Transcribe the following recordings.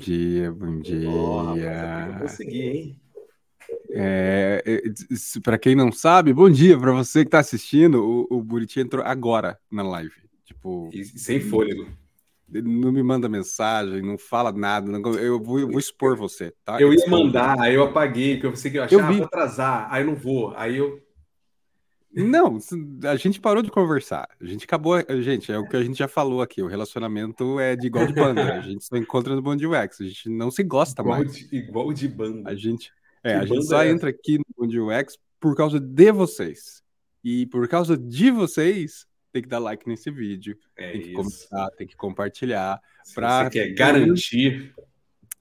Bom dia, bom dia, rapaz, eu consegui, hein? É, para quem não sabe, bom dia para você que está assistindo. O, o Buriti entrou agora na live. Tipo, E sem fôlego. não me manda mensagem, não fala nada. não- eu, vou, eu vou expor você, tá? Eu ia mandar, aí eu apaguei, porque eu pensei que eu Eu achava, ah, vi. vou atrasar, aí eu não vou. Aí eu. Não, a gente parou de conversar. A gente acabou. Gente, é o que a gente já falou aqui. O relacionamento é de igual de banda. A gente só encontra no Bom de UX. A gente não se gosta Igual mais. de, igual de banda. A gente, é, a gente só é entra aqui no Mundo UX por causa de vocês. E por causa de vocês, tem que dar like nesse vídeo, É tem que isso. comentar, tem que compartilhar, Se pra- você quer garantir.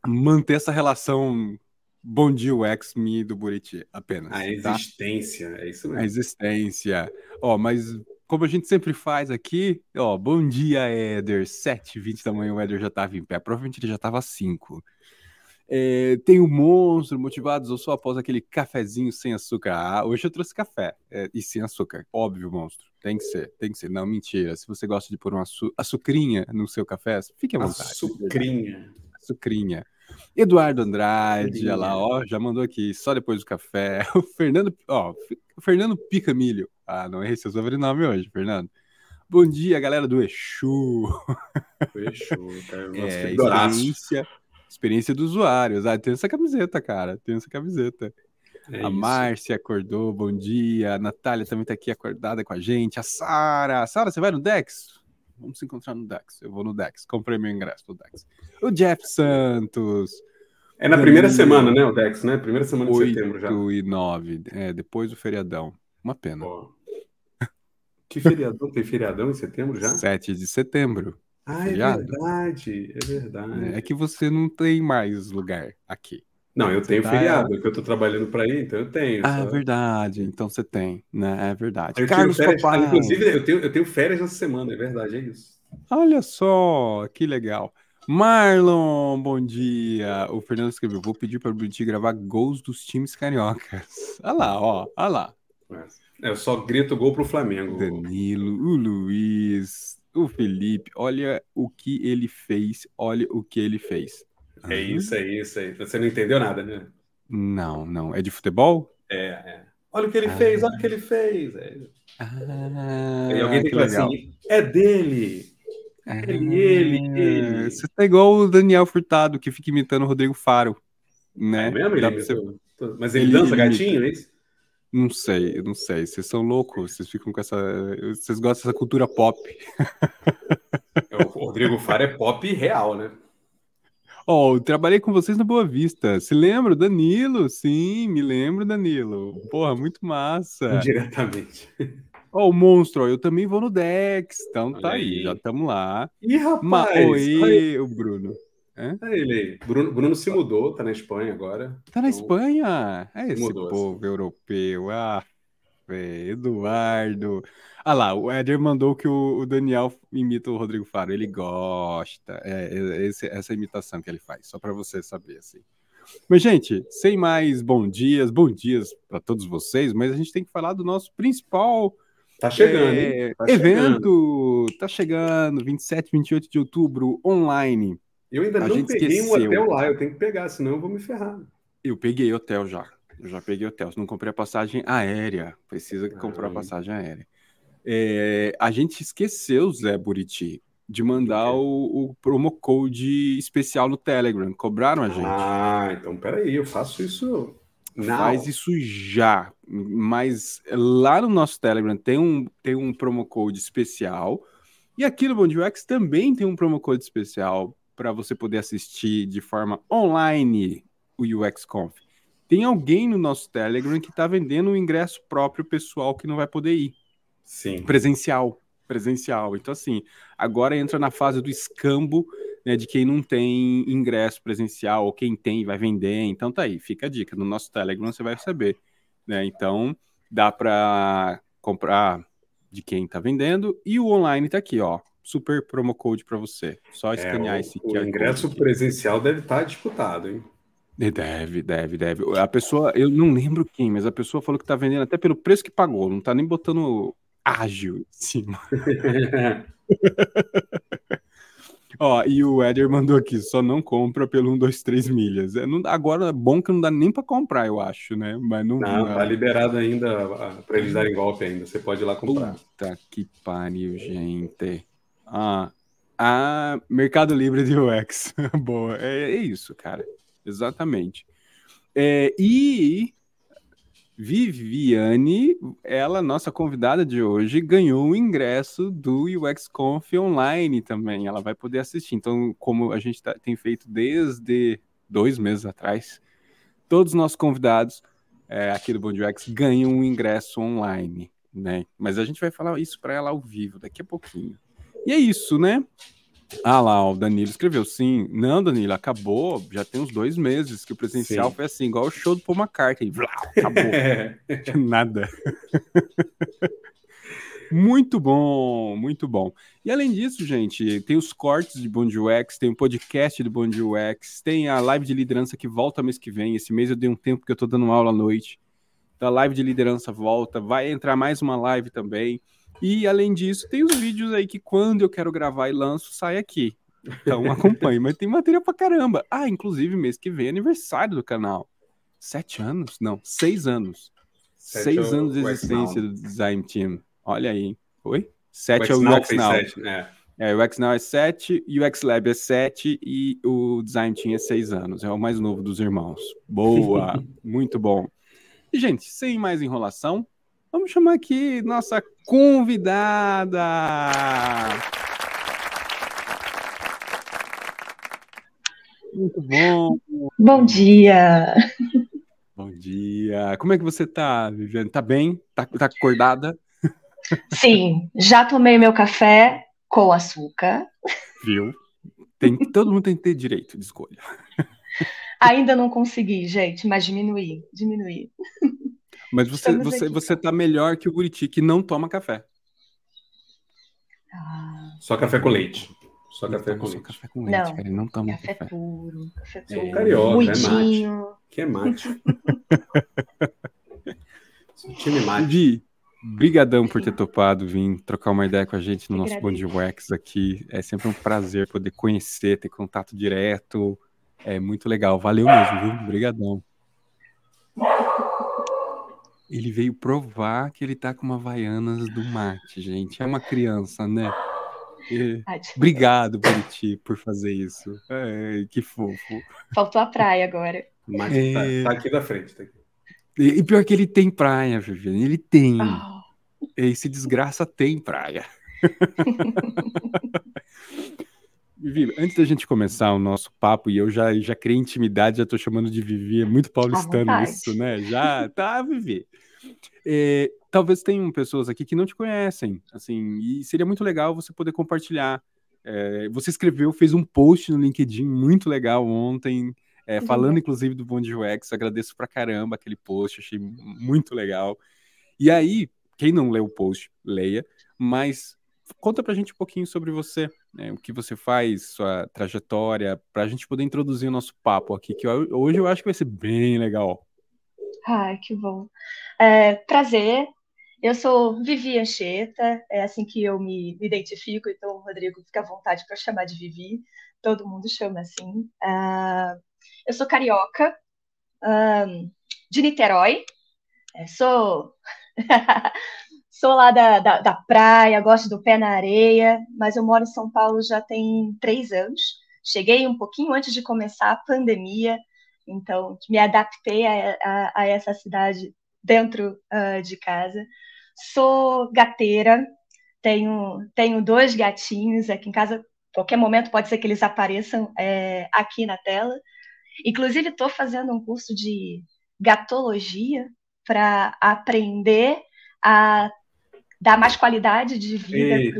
manter essa relação Bom dia UX me e do Buriti apenas, A tá? existência, é isso A mesmo. existência. Ó, mas como a gente sempre faz aqui, ó, bom dia, Éder. 7h20 da manhã o Éder já tava em pé. Provavelmente ele já tava às 5. É, tem o monstro, motivados ou só após aquele cafezinho sem açúcar. Ah, hoje eu trouxe café é, e sem açúcar. Óbvio, monstro. Tem que ser, tem que ser. Não, mentira. Se você gosta de pôr uma açu açucrinha no seu café, fique à A vontade. sucrinha. Açucrinha. Eduardo Andrade, olha lá, ó, já mandou aqui, só depois do café. O Fernando, ó, o Fernando Pica Milho. Ah, não é esse o sobrenome hoje, Fernando. Bom dia, galera do Exu. Fechou, cara. Nosso É, experiência, experiência do usuário. Ah, tem essa camiseta, cara, tem essa camiseta. É a. Márcia acordou, bom dia. A Natália também tá aqui acordada com a gente. A Sara. Sara, você vai no Dex? Vamos se encontrar no Dex. Eu vou no Dex. Comprei meu ingresso no Dex. O Jeff Santos. É na primeira Danilo. semana, né, o Dex, né? Primeira semana de setembro já. 8 e 9. É, depois do feriadão. Uma pena. Que feriadão? Tem feriadão em setembro já? 7 de setembro. Ah, é verdade, é verdade. É que você não tem mais lugar aqui. Não, eu Você tenho tá- feriado, porque eu tô trabalhando pra ir, então eu tenho. Ah, é verdade. Então você tem, né? É verdade. Eu Carlos férias, Papai. inclusive, eu tenho, eu tenho férias nessa semana, é verdade, é isso. Olha só, que legal. Marlon, bom dia. O Fernando escreveu: vou pedir para o Bruti gravar gols dos times cariocas. Olha lá, ó, olha lá. É, Eu só grito gol pro Flamengo. Danilo, o Luiz, o Felipe. Olha o que ele fez. Olha o que ele fez. É Aham. isso, é isso, é isso. Você não entendeu nada, né? Não, não. É de futebol? É, é. Olha o que ele Ah. fez, olha o que ele fez. É. Ah, Aí alguém tem que falar assim, é dele. ele, ele, ele. Você tá igual o Daniel Furtado, que fica imitando o Rodrigo Faro. Né? É mesmo? Ele imitou? Mas ele, Ele- dança ele gatinho, é isso? Não sei, não sei. Vocês são loucos, vocês ficam com essa. Vocês gostam dessa cultura pop. O Rodrigo Faro é pop real, né? Ó, eu trabalhei com vocês na Boa Vista. Se lembra? Danilo? Sim, me lembro, Danilo. Porra, muito massa. Indiretamente. Ó, o monstro, ó, eu também vou no Dex. Então tá Olha aí, aí. já estamos lá. Ih, rapaz! Ma Oi, o Bruno. olha ele aí. Bruno, Bruno se mudou, tá na Espanha agora. Tá na Então, Espanha? É esse mudou, povo europeu. Ah, Eduardo. Ah lá, o Éder mandou que o, o Daniel imita o Rodrigo Faro. Ele gosta. É, é esse- essa imitação que ele faz, só para você saber, assim. Mas, gente, sem mais bom dias, bom dias para todos vocês, mas a gente tem que falar do nosso principal Tá chegando, é, Tá chegando. evento. Tá chegando, 27, 28 de outubro, online. Eu ainda A não peguei um esqueceu. hotel lá, eu tenho que pegar, senão eu vou me ferrar. Eu peguei hotel já. Eu já peguei hotel. Não comprei a passagem aérea. Precisa comprar a Ah. passagem aérea. É, a gente esqueceu, Zé Buriti, de mandar o, o promo code especial no Telegram. Cobraram a gente. Ah, então peraí, eu faço isso. Não. Faz isso já. Mas lá no nosso Telegram tem um, tem um promo code especial. E aqui no Bom Dia UX também tem um promo code especial para você poder assistir de forma online o UX Conf. Tem alguém no nosso Telegram que está vendendo um ingresso próprio pessoal que não vai poder ir. Sim. Presencial. Presencial. Então, assim, agora entra na fase do escambo né, de quem não tem ingresso presencial ou quem tem vai vender. Então tá aí, fica a dica. No nosso Telegram você vai receber. Né? Então dá para comprar de quem tá vendendo e o online tá aqui, ó. Super promo code para você. Só escanear É, esse o, o ingresso aqui. presencial deve estar disputado, hein? Deve, deve, deve. A pessoa, eu não lembro quem, mas a pessoa falou que tá vendendo até pelo preço que pagou, não tá nem botando ágil em cima. Ó, e o Éder mandou aqui, só não compra pelo 1, 2, 3 milhas. É, não, agora é bom que não dá nem para comprar, eu acho, né? Mas não. Não, não tá liberado ainda para eles darem golpe ainda. Você pode ir lá comprar. Puta que pariu, gente. Ah, a Mercado Livre de UX. Boa. É, é, isso, cara. Exatamente. É, e Viviane, ela, nossa convidada de hoje, ganhou o ingresso do UX Conf online também. Ela vai poder assistir. Então, como a gente tá, tem feito desde dois meses atrás, todos os nossos convidados é, aqui do Bom UX ganham um ingresso online, né? Mas a gente vai falar isso para ela ao vivo daqui a pouquinho. E é isso, né? Ah lá, o Danilo escreveu sim. Não, Danilo, acabou. Já tem uns dois meses que o presencial sim. foi assim, igual o show do Paul McCartney. Blá, acabou. Nada. muito bom, muito bom. E além disso, gente, tem os cortes de Bom UX, tem o podcast do Bom UX, tem a live de liderança que volta mês que vem. Esse mês eu dei um tempo que eu tô dando aula à noite. Então a live de liderança volta. Vai entrar mais uma live também. E além disso, tem os vídeos aí que quando eu quero gravar e lanço, sai aqui. Então acompanhe, mas tem matéria pra caramba. Ah, inclusive mês que vem é aniversário do canal. Sete anos? Não, seis anos. Sete seis é anos de existência do Design Team. Olha aí. Oi? Sete é o UX Now. Sete, né? É, o UX Now é sete, o UX Lab é sete e o Design Team é seis anos. É o mais novo dos irmãos. Boa, muito bom. E, gente, sem mais enrolação, Vamos chamar aqui nossa convidada. Muito bom. Bom dia. Bom dia. Como é que você tá, Viviane? Tá bem? Tá, tá acordada? Sim, já tomei meu café com açúcar. Viu? Tem, todo mundo tem que ter direito de escolha. Ainda não consegui, gente, mas diminuir, diminuir. Mas você, você, você tá melhor que o Buriti, que não toma café. Ah. Só café com leite. Só café com, leite. café com leite, não, cara. Ele não toma café. Café puro. Café puro. É, carioca, é mate. Que é mate. time mate. Di, brigadão por ter topado vir trocar uma ideia com a gente no nosso Bond Wax aqui. É sempre um prazer poder conhecer, ter contato direto. É muito legal. Valeu mesmo, viu? Obrigadão. Ele veio provar que ele tá com uma Havaianas do mate, gente. É uma criança, né? E... Obrigado, Buriti, por fazer isso. É, que fofo. Faltou a praia agora. Mas é... tá, tá, aqui da frente. Tá aqui. E, pior que ele tem praia, Viviane. Ele tem. Oh. Esse desgraça tem praia. Vivi, antes da gente começar o nosso papo, e eu já, já criei intimidade, já tô chamando de Vivi, é muito paulistano isso, né? Já, tá, Vivi. É, talvez tenham pessoas aqui que não te conhecem, assim, e seria muito legal você poder compartilhar. É, você escreveu, fez um post no LinkedIn muito legal ontem, é, falando inclusive do Bond UX, agradeço pra caramba aquele post, achei muito legal. E aí, quem não leu o post, leia, mas conta pra gente um pouquinho sobre você, né, o que você faz, sua trajetória, pra gente poder introduzir o nosso papo aqui, que hoje eu acho que vai ser bem legal. Ai, que bom. É, prazer, eu sou Vivi Ancheta, é assim que eu me identifico, então, Rodrigo, fica à vontade para chamar de Vivi, todo mundo chama assim. Uh, eu sou carioca, um, de Niterói, é, sou Sou lá da, da, da, praia, gosto do pé na areia, mas eu moro em São Paulo já tem três anos. Cheguei um pouquinho antes de começar a pandemia, então me adaptei a, a, a essa cidade dentro uh, de casa. Sou gateira, tenho, tenho dois gatinhos aqui em casa. Qualquer momento pode ser que eles apareçam é, aqui na tela. Inclusive, estou fazendo um curso de gatologia para aprender a dar mais qualidade de vida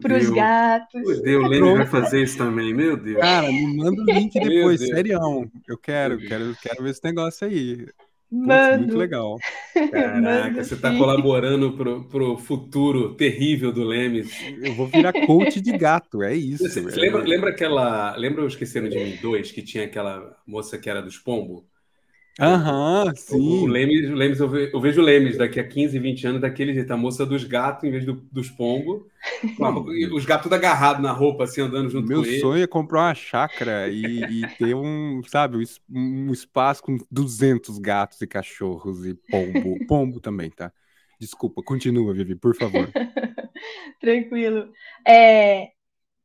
para os gatos. Fudeu, o Leme vai fazer isso também, meu Deus. Cara, me manda o link depois, serião. Eu quero, quero, quero ver esse negócio aí. Mano. Muito legal. Caraca, Mano, você está colaborando pro, pro futuro terrível do Lemes. Eu vou virar coach de gato, é isso. Você, lembra, lembra aquela. Lembra o Esqueceram de Mim 2, que tinha aquela moça que era dos pombos? Aham, sim. O, Lemes, o Lemes eu, vejo o Lemes daqui a 15, 20 anos, daquele jeito, a moça dos gatos em vez do, dos pombos. os gatos tudo agarrados na roupa, assim, andando junto Meu com ele. Meu sonho é comprar uma chácara e, e, ter um, sabe, um espaço com 200 gatos e cachorros e pombo. Pombo também, tá? Desculpa, continua, Vivi, por favor. Tranquilo. É,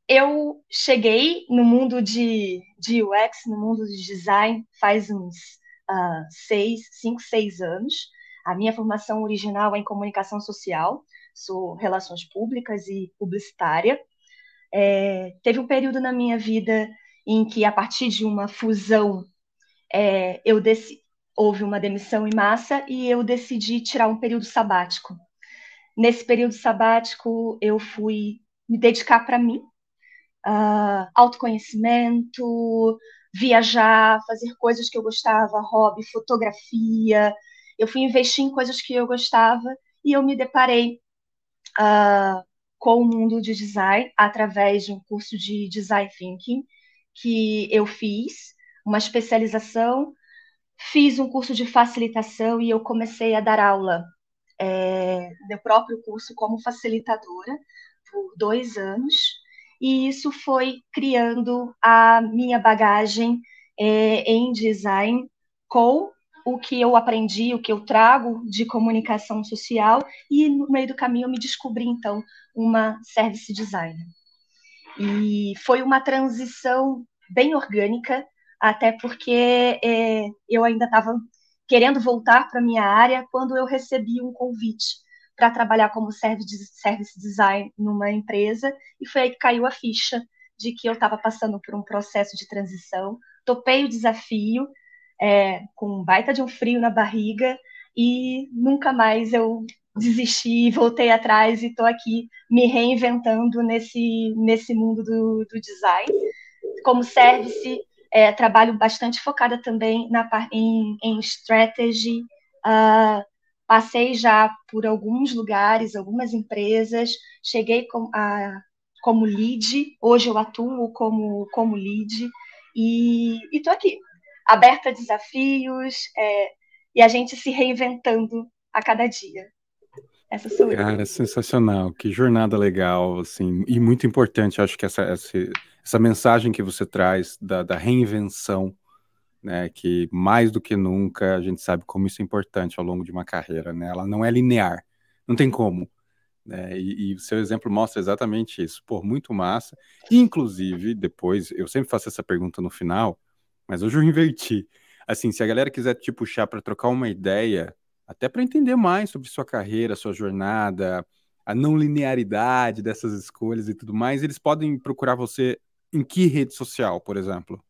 eu cheguei no mundo de, de UX, no mundo de design, faz uns uh, seis, cinco, seis anos. A minha formação original é em comunicação social, sou relações públicas e publicitária. É, teve um período na minha vida em que, a partir de uma fusão, é, eu houve uma demissão em massa e eu decidi tirar um período sabático. Nesse período sabático, eu fui me dedicar para mim, uh, autoconhecimento, viajar, fazer coisas que eu gostava, hobby, fotografia. Eu fui investir em coisas que eu gostava e eu me deparei uh, com o mundo de design através de um curso de design thinking que eu fiz, uma especialização, fiz um curso de facilitação e eu comecei a dar aula é, do próprio curso como facilitadora por dois anos e isso foi criando a minha bagagem é, em design com o que eu aprendi, o que eu trago de comunicação social, e no meio do caminho eu me descobri, então, uma service designer. E foi uma transição bem orgânica, até porque é, eu ainda estava querendo voltar para a minha área quando eu recebi um convite para trabalhar como service design numa empresa, e foi aí que caiu a ficha de que eu estava passando por um processo de transição. Topei o desafio, é, com um baita de um frio na barriga, e nunca mais eu desisti, voltei atrás e estou aqui me reinventando nesse, nesse mundo do, do design. Como service, é, trabalho bastante focada também na, em, em strategy, uh, Passei já por alguns lugares, algumas empresas, cheguei com, a, como lead, hoje eu atuo como, como lead, e estou aqui, aberta a desafios, é, e a gente se reinventando a cada dia. Essa sou eu. Cara, sensacional, que jornada legal, assim, e muito importante, acho que essa, essa, essa mensagem que você traz da, da reinvenção né? Que mais do que nunca a gente sabe como isso é importante ao longo de uma carreira, né? Ela não é linear, não tem como. Né? E, o seu exemplo mostra exatamente isso. Pô, muito massa. Inclusive, depois, eu sempre faço essa pergunta no final, mas hoje eu inverti. Assim, se a galera quiser te puxar para trocar uma ideia, até para entender mais sobre sua carreira, sua jornada, a não linearidade dessas escolhas e tudo mais, eles podem procurar você em que rede social, por exemplo?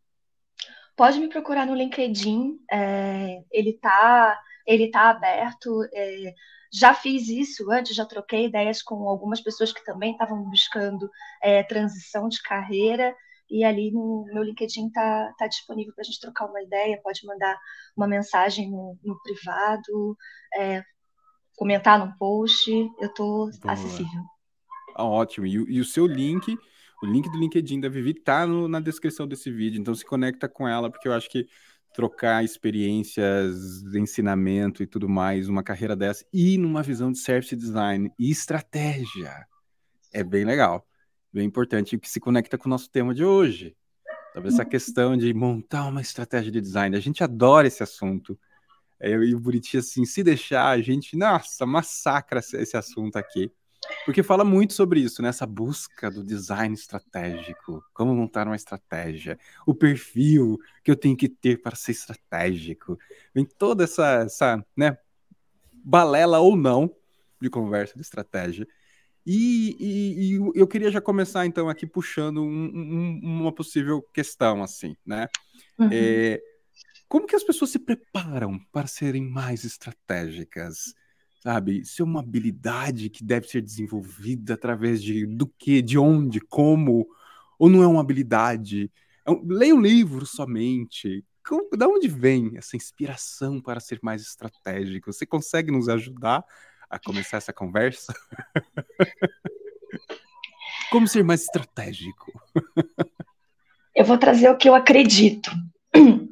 Pode me procurar no LinkedIn, é, ele está ele tá aberto. É, já fiz isso antes, já troquei ideias com algumas pessoas que também estavam buscando é, transição de carreira, e ali no meu LinkedIn está tá disponível para a gente trocar uma ideia, pode mandar uma mensagem no, no privado, é, comentar no post, eu estou acessível. Ah, ótimo, e, e o seu link o link do LinkedIn da Vivi tá no, na descrição desse vídeo, então se conecta com ela, porque eu acho que trocar experiências, ensinamento e tudo mais, uma carreira dessa, e numa visão de service design e estratégia, é bem legal, bem importante, que se conecta com o nosso tema de hoje. Sobre essa questão de montar uma estratégia de design. A gente adora esse assunto. Eu e o Buriti, assim, se deixar, a gente, nossa, massacra esse assunto aqui. Porque fala muito sobre isso, né? Essa busca do design estratégico, como montar uma estratégia, o perfil que eu tenho que ter para ser estratégico. Vem toda essa, essa né, balela ou não de conversa de estratégia. E, e, e eu queria já começar, então, aqui puxando um, um, uma possível questão, assim, né? Uhum. É, como que as pessoas se preparam para serem mais estratégicas? Sabe? Isso é uma habilidade que deve ser desenvolvida através de do que, de onde, como, ou não é uma habilidade? É um, leia um livro somente. Como, da onde vem essa inspiração para ser mais estratégico? Você consegue nos ajudar a começar essa conversa? como ser mais estratégico? eu vou trazer o que eu acredito.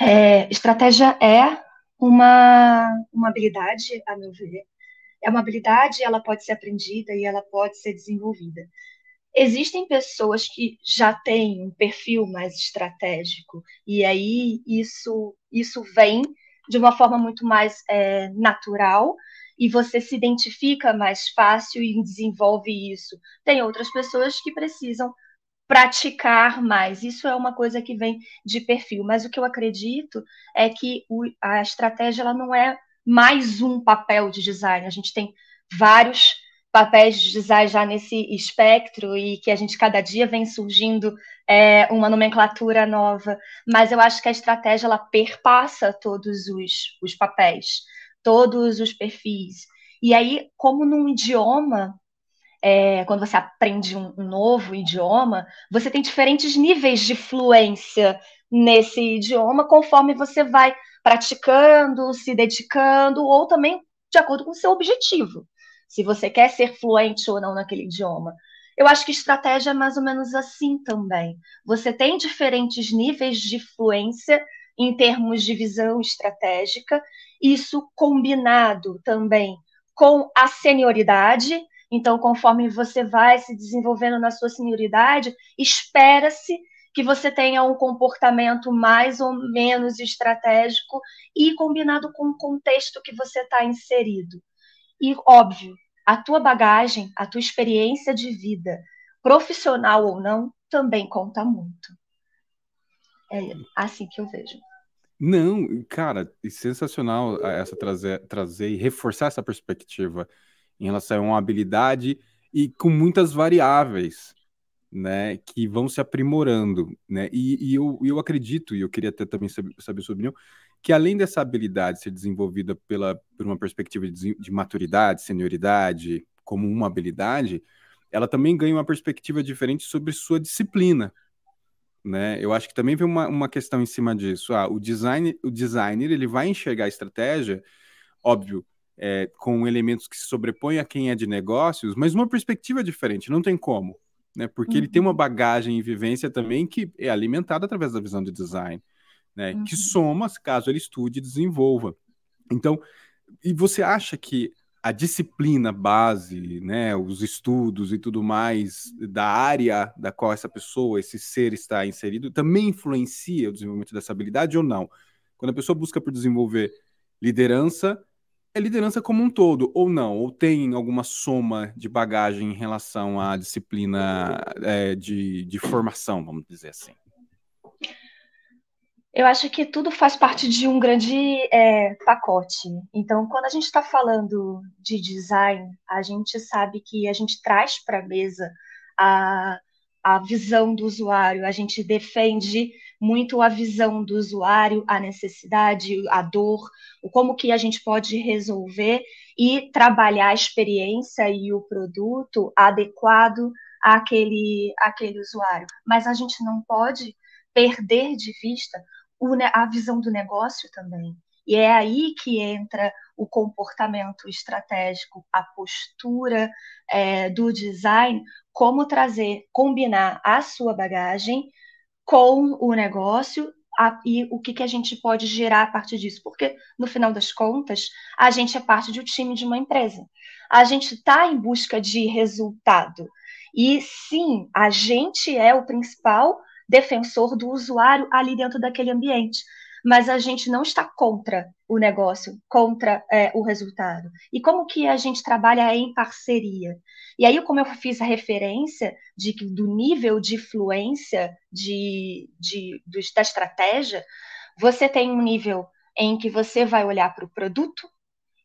É, estratégia é uma, uma habilidade, a meu ver. É uma habilidade, ela pode ser aprendida e ela pode ser desenvolvida. Existem pessoas que já têm um perfil mais estratégico, e aí isso, isso vem de uma forma muito mais é, natural, e você se identifica mais fácil e desenvolve isso. Tem outras pessoas que precisam praticar mais. Isso é uma coisa que vem de perfil, mas o que eu acredito é que o, a estratégia ela não é mais um papel de design. A gente tem vários papéis de design já nesse espectro e que a gente cada dia vem surgindo é, uma nomenclatura nova, mas eu acho que a estratégia ela perpassa todos os, os papéis, todos os perfis. E aí, como num idioma, é, quando você aprende um, um novo idioma, você tem diferentes níveis de fluência nesse idioma conforme você vai praticando, se dedicando, ou também de acordo com o seu objetivo. Se você quer ser fluente ou não naquele idioma. Eu acho que estratégia é mais ou menos assim também. Você tem diferentes níveis de fluência em termos de visão estratégica, isso combinado também com a senioridade, então, conforme você vai se desenvolvendo na sua senioridade, espera-se que você tenha um comportamento mais ou menos estratégico e combinado com o contexto que você está inserido. E, óbvio, a tua bagagem, a tua experiência de vida, profissional ou não, também conta muito. É assim que eu vejo. Não, cara, sensacional essa trazer, trazer e reforçar essa perspectiva em relação a uma habilidade e com muitas variáveis, né, que vão se aprimorando, né, e, e eu, eu acredito, e eu queria até também saber, saber sua opinião, que além dessa habilidade ser desenvolvida pela, por uma perspectiva de, de maturidade, senioridade, como uma habilidade, ela também ganha uma perspectiva diferente sobre sua disciplina, né? Eu acho que também vem uma, uma questão em cima disso. Ah, o design, o designer ele vai enxergar a estratégia, óbvio, é, com elementos que se sobrepõem a quem é de negócios, mas uma perspectiva diferente, não tem como, né? Porque uhum. ele tem uma uhum. bagagem e vivência também que é alimentada através da visão de design, né? Uhum. Que soma caso ele estude e desenvolva. Então, e você acha que a disciplina base, né, os estudos e tudo mais da área da qual essa pessoa, esse ser está inserido, também influencia o desenvolvimento dessa habilidade ou não? Quando a pessoa busca por desenvolver liderança, é liderança como um todo, ou não? Ou tem alguma soma de bagagem em relação à disciplina é, de, de formação, vamos dizer assim? Eu acho que tudo faz parte de um grande é, pacote. Então, quando a gente está falando de design, a gente sabe que a gente traz para a mesa a, a visão do usuário, a gente defende muito a visão do usuário, a necessidade, a dor, o como que a gente pode resolver e trabalhar a experiência e o produto adequado àquele, àquele usuário. Mas a gente não pode perder de vista a visão do negócio também. E é aí que entra o comportamento estratégico, a postura é, do design, como trazer, combinar a sua bagagem com o negócio a, e o que, que a gente pode gerar a partir disso. Porque, no final das contas, a gente é parte do time de uma empresa. A gente está em busca de resultado. E sim, a gente é o principal defensor do usuário ali dentro daquele ambiente mas a gente não está contra o negócio, contra é, o resultado. E como que a gente trabalha em parceria? E aí, como eu fiz a referência de que do nível de fluência de, de, de, da estratégia, você tem um nível em que você vai olhar para o produto,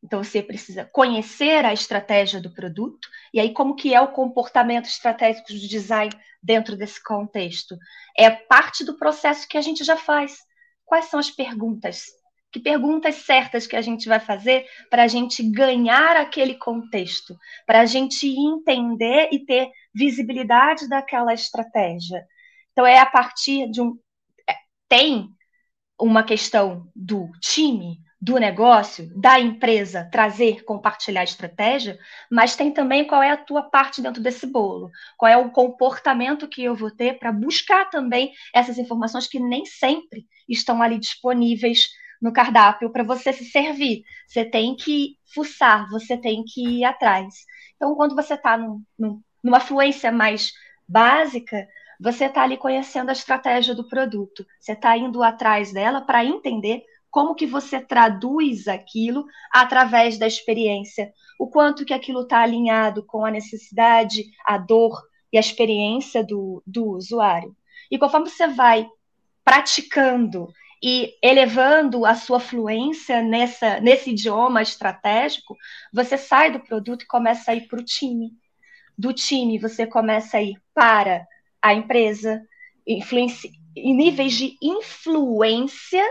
então você precisa conhecer a estratégia do produto, e aí como que é o comportamento estratégico do design dentro desse contexto? É parte do processo que a gente já faz quais são as perguntas? Que perguntas certas que a gente vai fazer para a gente ganhar aquele contexto, para a gente entender e ter visibilidade daquela estratégia. Então, é a partir de um. É, tem uma questão do time, do negócio, da empresa, trazer, compartilhar estratégia, mas tem também qual é a tua parte dentro desse bolo, qual é o comportamento que eu vou ter para buscar também essas informações que nem sempre estão ali disponíveis no cardápio para você se servir. Você tem que fuçar, você tem que ir atrás. Então, quando você está num, num, numa fluência mais básica, você está ali conhecendo a estratégia do produto, você está indo atrás dela para entender como que você traduz aquilo através da experiência, o quanto que aquilo está alinhado com a necessidade, a dor e a experiência do, do usuário. E conforme você vai praticando e elevando a sua fluência nessa, nesse idioma estratégico, você sai do produto e começa a ir para o time. Do time, você começa a ir para a empresa, em níveis de influência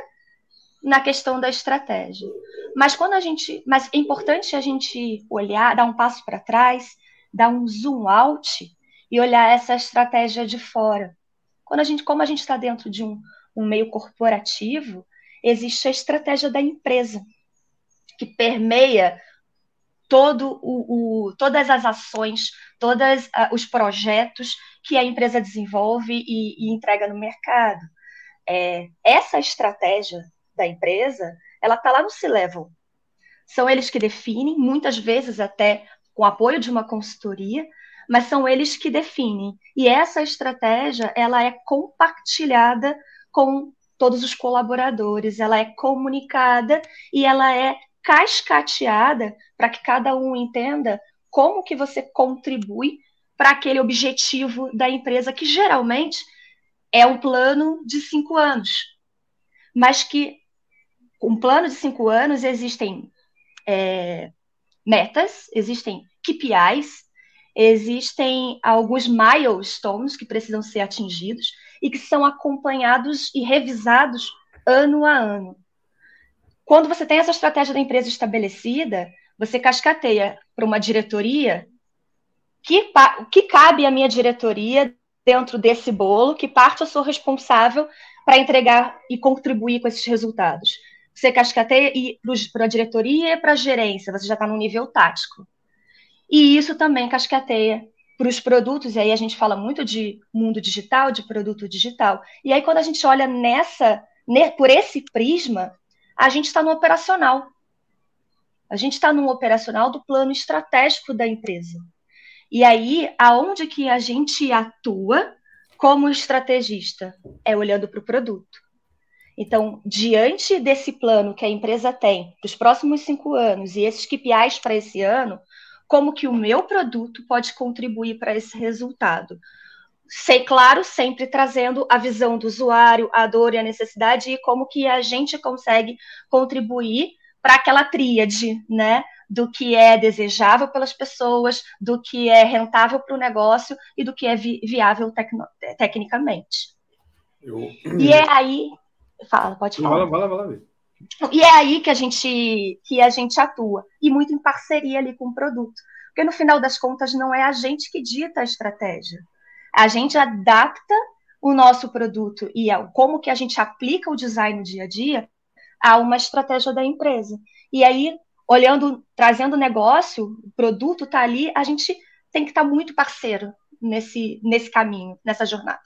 na questão da estratégia. Mas quando a gente, mas é importante a gente olhar, dar um passo para trás, dar um zoom out e olhar essa estratégia de fora. Quando a gente, como a gente está dentro de um, um meio corporativo, existe a estratégia da empresa que permeia todo o, o, todas as ações, todos uh, os projetos que a empresa desenvolve e, e entrega no mercado. É, essa estratégia da empresa, ela está lá no C-Level. São eles que definem, muitas vezes até com apoio de uma consultoria, mas são eles que definem. E essa estratégia, ela é compartilhada com todos os colaboradores, ela é comunicada e ela é cascateada para que cada um entenda como que você contribui para aquele objetivo da empresa, que geralmente é um plano de cinco anos, mas que um plano de cinco anos existem é, metas, existem KPIs, existem alguns milestones que precisam ser atingidos e que são acompanhados e revisados ano a ano. Quando você tem essa estratégia da empresa estabelecida, você cascateia para uma diretoria que, que cabe à minha diretoria dentro desse bolo, que parte eu sou responsável para entregar e contribuir com esses resultados. Você cascateia para a diretoria e para a gerência, você já está no nível tático. E isso também cascateia para os produtos, e aí a gente fala muito de mundo digital, de produto digital. E aí, quando a gente olha nessa, por esse prisma, a gente está no operacional. A gente está no operacional do plano estratégico da empresa. E aí, aonde que a gente atua como estrategista? É olhando para o produto. Então, diante desse plano que a empresa tem para os próximos cinco anos e esses KPIs para esse ano, como que o meu produto pode contribuir para esse resultado? Sei, claro, sempre trazendo a visão do usuário, a dor e a necessidade e como que a gente consegue contribuir para aquela tríade, né? do que é desejável pelas pessoas, do que é rentável para o negócio e do que é vi viável tecnicamente. Eu... E é aí. Fala, pode falar. Vai lá, vai lá, vai lá. E é aí que a gente que a gente atua e muito em parceria ali com o produto, porque no final das contas não é a gente que dita a estratégia, a gente adapta o nosso produto e como que a gente aplica o design no dia a dia a uma estratégia da empresa. E aí olhando, trazendo o negócio, o produto está ali, a gente tem que estar tá muito parceiro nesse, nesse caminho, nessa jornada.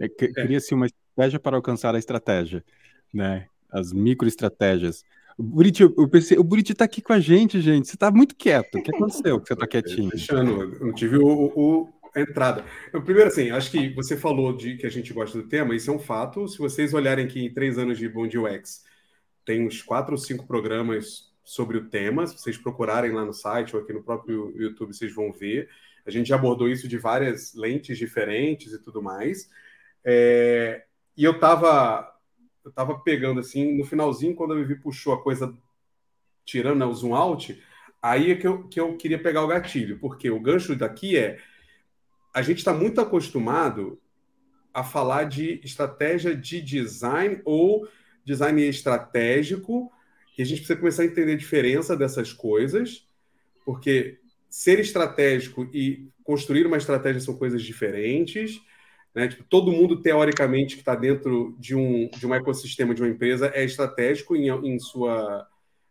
É, Cria-se uma estratégia para alcançar a estratégia, né? As microestratégias. O Buriti, eu pensei, o Buriti está aqui com a gente, gente. Você está muito quieto. O que aconteceu que você está quietinho? Fechando, eu não tive o, o, a entrada. Eu, primeiro, assim, acho que você falou de que a gente gosta do tema, isso é um fato. Se vocês olharem aqui em três anos de Bom Dia UX, tem uns quatro ou cinco programas sobre o tema. Se vocês procurarem lá no site ou aqui no próprio YouTube, vocês vão ver. A gente já abordou isso de várias lentes diferentes e tudo mais. É... E eu estava eu tava pegando assim, no finalzinho, quando a Vivi puxou a coisa tirando né, o zoom out, aí é que eu, que eu queria pegar o gatilho, porque o gancho daqui é a gente está muito acostumado a falar de estratégia de design ou design estratégico que a gente precisa começar a entender a diferença dessas coisas, porque ser estratégico e construir uma estratégia são coisas diferentes. Né? Tipo, todo mundo, teoricamente, que está dentro de um, de um ecossistema de uma empresa é estratégico em, em sua,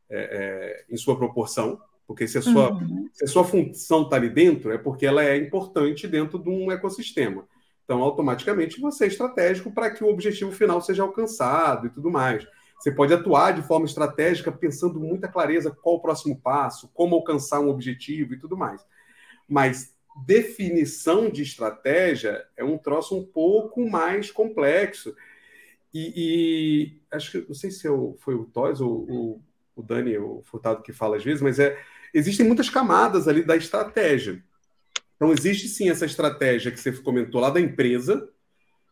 é, é, em sua proporção, porque se a sua, uhum. se a sua função está ali dentro, é porque ela é importante dentro de um ecossistema. Então, automaticamente, você é estratégico para que o objetivo final seja alcançado e tudo mais. Você pode atuar de forma estratégica, pensando muita clareza qual o próximo passo, como alcançar um objetivo e tudo mais. Mas definição de estratégia é um troço um pouco mais complexo. E, e acho que não sei se eu, foi o Toys ou o, o Dani, o Furtado, que fala às vezes, mas é, existem muitas camadas ali da estratégia. Então, existe sim essa estratégia que você comentou lá da empresa,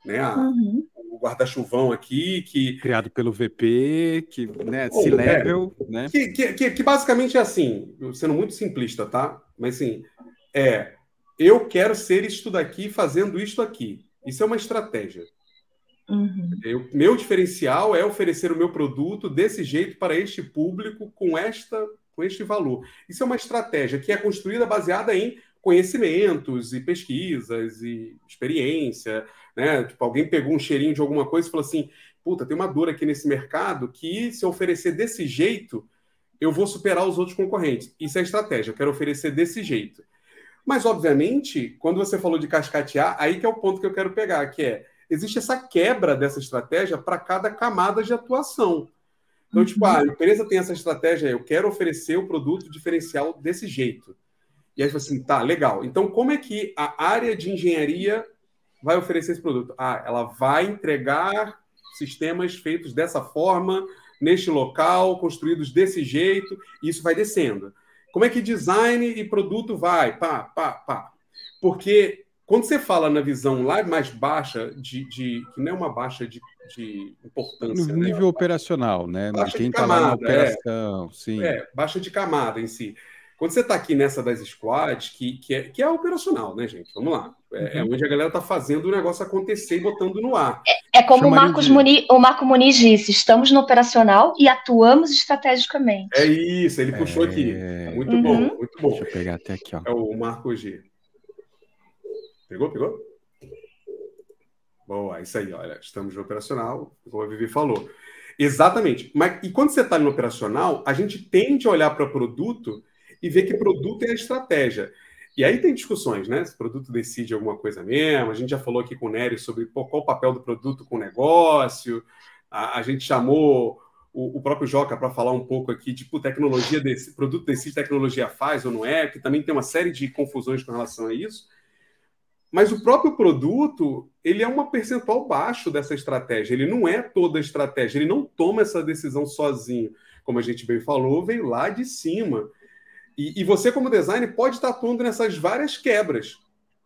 né? A, uhum. O guarda-chuvão aqui, que. Criado pelo VP, que, né, oh, C-level, é, né? Que, que, que, que basicamente é assim, sendo muito simplista, tá? Mas assim, é eu quero ser isto daqui fazendo isto aqui. Isso é uma estratégia. Uhum. Eu, meu diferencial é oferecer o meu produto desse jeito para este público com esta com este valor. Isso é uma estratégia que é construída baseada em conhecimentos e pesquisas e experiência, né? Tipo, alguém pegou um cheirinho de alguma coisa e falou assim: "Puta, tem uma dor aqui nesse mercado que se eu oferecer desse jeito, eu vou superar os outros concorrentes". Isso é estratégia, eu quero oferecer desse jeito. Mas, obviamente, quando você falou de cascatear, aí que é o ponto que eu quero pegar, que é, existe essa quebra dessa estratégia para cada camada de atuação. Então, tipo, uhum. tipo, a empresa tem essa estratégia, eu quero oferecer o produto diferencial desse jeito. E aí, assim, tá, legal. Então, como é que a área de engenharia vai oferecer esse produto? Ah, ela vai entregar sistemas feitos dessa forma, neste local, construídos desse jeito, e isso vai descendo. Como é que design e produto vai? Pá, pá, pá. Porque quando você fala na visão lá mais baixa, de, de que não é uma baixa de, de importância. No né? nível operacional, né? Baixa Quem está lá na é. operação, é, sim. É, baixa de camada em si. Quando você está aqui nessa das squads, que, que, é, que é operacional, né, gente? Vamos lá. É, é uhum. onde a galera está fazendo o negócio acontecer e botando no ar. É, é como o, Marcos de... Muniz, o Marco Muniz disse: estamos no operacional e atuamos estrategicamente. É isso, ele puxou aqui. É. Muito uhum. bom, muito bom. Deixa eu pegar até aqui, ó. É o Marco G. Pegou, pegou? Boa, isso aí, olha. Estamos no operacional, como a Vivi falou. Exatamente. Mas, e quando você está no operacional, a gente tende a olhar para o produto e ver que produto é a estratégia. E aí tem discussões, né? Se o produto decide alguma coisa mesmo. A gente já falou aqui com o Nery sobre qual o papel do produto com o negócio. A, a gente chamou o, o próprio Joca para falar um pouco aqui, tipo, tecnologia desse produto decide, tecnologia faz ou não é, que também tem uma série de confusões com relação a isso. Mas o próprio produto, ele é uma percentual baixo dessa estratégia. Ele não é toda a estratégia. Ele não toma essa decisão sozinho. Como a gente bem falou, veio lá de cima. E, e, você, como designer, pode estar atuando nessas várias quebras.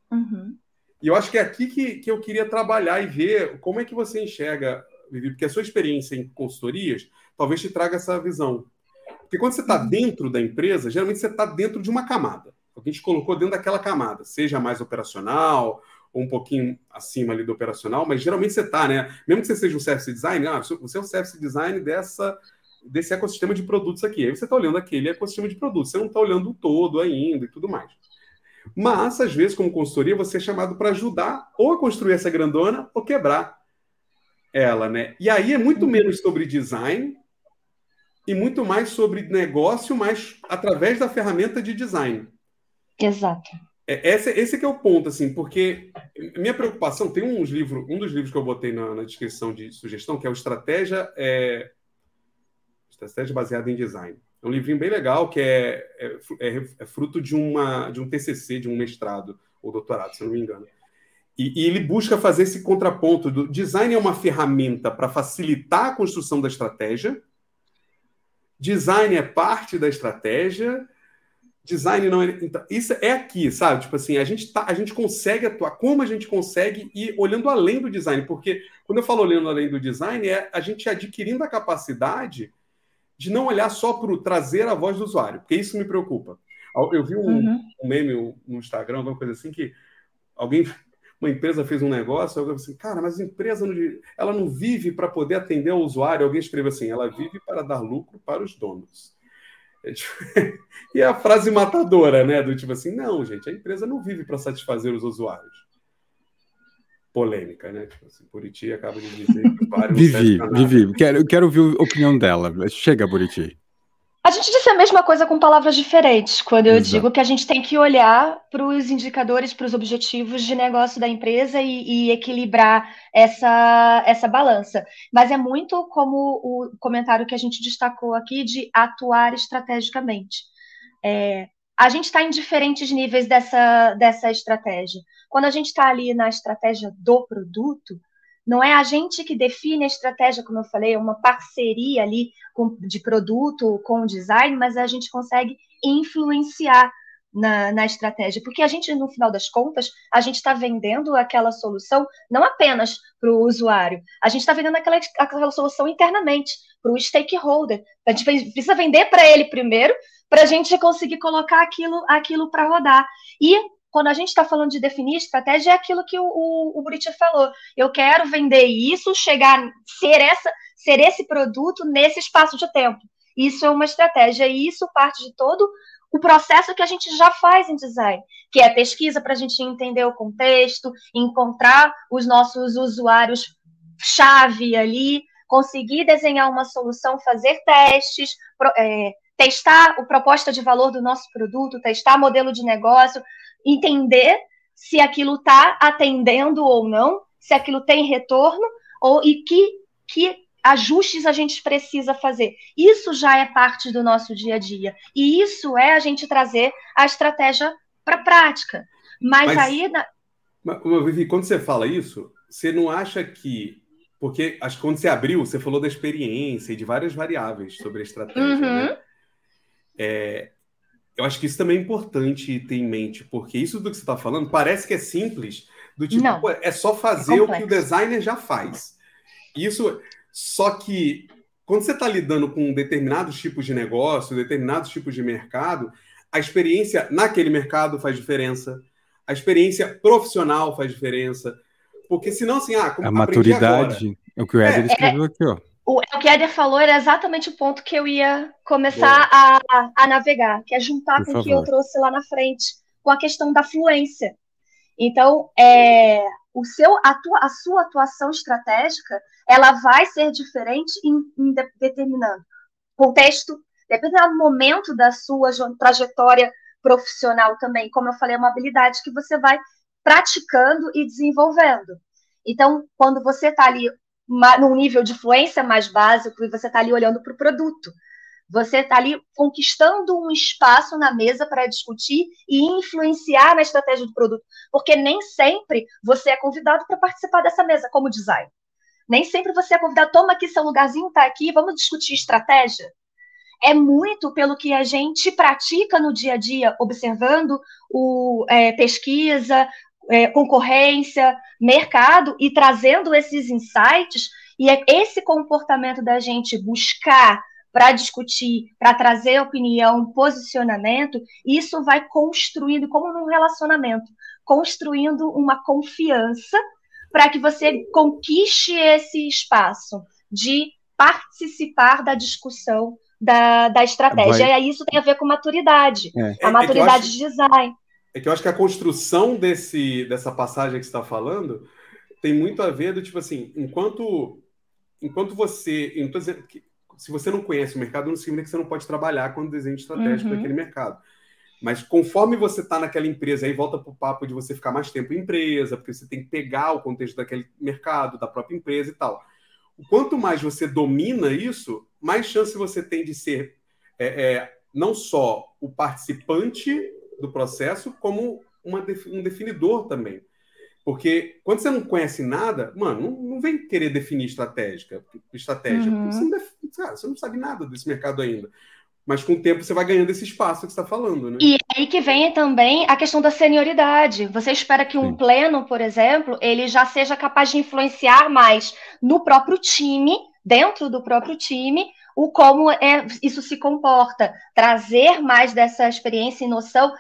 Uhum. E eu acho que é aqui que, que eu queria trabalhar e ver como é que você enxerga, Vivi, porque a sua experiência em consultorias talvez te traga essa visão. Porque quando você está uhum. dentro da empresa, geralmente você está dentro de uma camada. Alguém te colocou dentro daquela camada, seja mais operacional ou um pouquinho acima ali do operacional, mas geralmente você está, né? Mesmo que você seja um service design, ah, você é um service design dessa desse ecossistema de produtos aqui. Aí você está olhando aquele ecossistema de produtos, você não está olhando o todo ainda e tudo mais. Mas, às vezes, como consultoria, você é chamado para ajudar ou a construir essa grandona ou quebrar ela, né? E aí é muito menos sobre design e muito mais sobre negócio, mas através da ferramenta de design. Exato. É, esse, esse que é o ponto, assim, porque minha preocupação, tem uns livros, um dos livros que eu botei na, na descrição de sugestão, que é o Estratégia é, Estratégia baseada em design. É um livrinho bem legal que é, é, é, é, fruto de, uma, de um TCC, de um mestrado ou doutorado, se não me engano. E, e ele busca fazer esse contraponto do design é uma ferramenta para facilitar a construção da estratégia. Design é parte da estratégia. Design não é. Então, isso é aqui, sabe? Tipo assim, a gente, tá, a gente consegue atuar. Como a gente consegue ir olhando além do design? Porque quando eu falo olhando além do design, é a gente adquirindo a capacidade de não olhar só para trazer a voz do usuário, porque isso me preocupa. Eu vi um, uhum. um meme no Instagram, alguma coisa assim, que alguém, uma empresa fez um negócio, eu assim, cara, mas a empresa não, ela não vive para poder atender ao usuário. Alguém escreveu assim, ela vive para dar lucro para os donos. É tipo, e é a frase matadora, né? Do tipo assim, não, gente, a empresa não vive para satisfazer os usuários. Polêmica, né? Tipo assim, Buriti acaba de dizer que vários Vivi, Vivi, quero, quero ouvir a opinião dela. Chega, Buriti. A gente disse a mesma coisa com palavras diferentes, quando eu Exato. digo que a gente tem que olhar para os indicadores, para os objetivos de negócio da empresa e, e, equilibrar essa, essa balança. Mas é muito como o comentário que a gente destacou aqui de atuar estrategicamente. É, a gente está em diferentes níveis dessa, dessa estratégia. Quando a gente está ali na estratégia do produto, não é a gente que define a estratégia, como eu falei, é uma parceria ali com, de produto com o design, mas a gente consegue influenciar na, na, estratégia, porque a gente, no final das contas, a gente está vendendo aquela solução não apenas para o usuário, a gente está vendendo aquela, aquela solução internamente para o stakeholder. A gente precisa vender para ele primeiro, para a gente conseguir colocar aquilo, aquilo para rodar. E quando a gente está falando de definir estratégia, é aquilo que o, o, o Buriti falou. Eu quero vender isso, chegar, ser, essa, ser esse produto nesse espaço de tempo. Isso é uma estratégia, e isso parte de todo o processo que a gente já faz em design, que é pesquisa para a gente entender o contexto, encontrar os nossos usuários chave ali, conseguir desenhar uma solução, fazer testes, é, testar a proposta de valor do nosso produto, testar modelo de negócio, entender se aquilo está atendendo ou não, se aquilo tem retorno, ou e que, que ajustes a gente precisa fazer. Isso já é parte do nosso dia a dia. E isso é a gente trazer a estratégia para a prática. Mas, Mas aí. Na... Vivi, quando você fala isso, você não acha que. Porque acho que quando você abriu, você falou da experiência e de várias variáveis sobre a estratégia, uhum. né? É, eu acho que isso também é importante ter em mente, porque isso do que você está falando parece que é simples, do tipo, Não, é só fazer é o que o designer já faz. Isso, só que quando você está lidando com determinados tipos de negócio, determinados tipos de mercado, a experiência naquele mercado faz diferença, a experiência profissional faz diferença, porque senão assim, ah, como a maturidade, é o que o Éder é, escreveu é, aqui, ó o, o que a Eder falou era exatamente o ponto que eu ia começar a, a, navegar, que é juntar Por com o que eu trouxe lá na frente, com a questão da fluência. Então, é, o seu, a, tua, a sua atuação estratégica, ela vai ser diferente em, em de, determinando contexto, dependendo do momento da sua trajetória profissional também. Como eu falei, é uma habilidade que você vai praticando e desenvolvendo. Então, quando você está ali num nível de fluência mais básico e você está ali olhando para o produto. Você está ali conquistando um espaço na mesa para discutir e influenciar na estratégia do produto, porque nem sempre você é convidado para participar dessa mesa como design. Nem sempre você é convidado, toma aqui seu lugarzinho, está aqui, vamos discutir estratégia. É muito pelo que a gente pratica no dia a dia, observando o é, pesquisa, é, concorrência, mercado e trazendo esses insights e é esse comportamento da gente buscar para discutir, para trazer opinião, posicionamento, isso vai construindo, como num relacionamento, construindo uma confiança para que você conquiste esse espaço de participar da discussão da, da estratégia. Vai. E aí isso tem a ver com maturidade, é. a é, maturidade é acho... de design é que eu acho que a construção desse, dessa passagem que você está falando tem muito a ver do tipo assim, enquanto, enquanto você. se você não conhece o mercado, não significa que você não pode trabalhar com o desenho estratégico uhum. daquele mercado. Mas conforme você está naquela empresa, aí volta para o papo de você ficar mais tempo em empresa, porque você tem que pegar o contexto daquele mercado, da própria empresa e tal. O quanto mais você domina isso, mais chance você tem de ser é, é, não só o participante do processo como uma, um definidor também. Porque quando você não conhece nada, mano, não, não vem querer definir estratégica, estratégia. Uhum. Você, não def... cara, você não sabe nada desse mercado ainda. Mas com o tempo você vai ganhando esse espaço que você está falando, né? E aí que vem também a questão da senioridade. Você espera que um Sim. pleno, por exemplo, ele já seja capaz de influenciar mais no próprio time, dentro do próprio time, o como é, isso se comporta, trazer mais dessa experiência e noção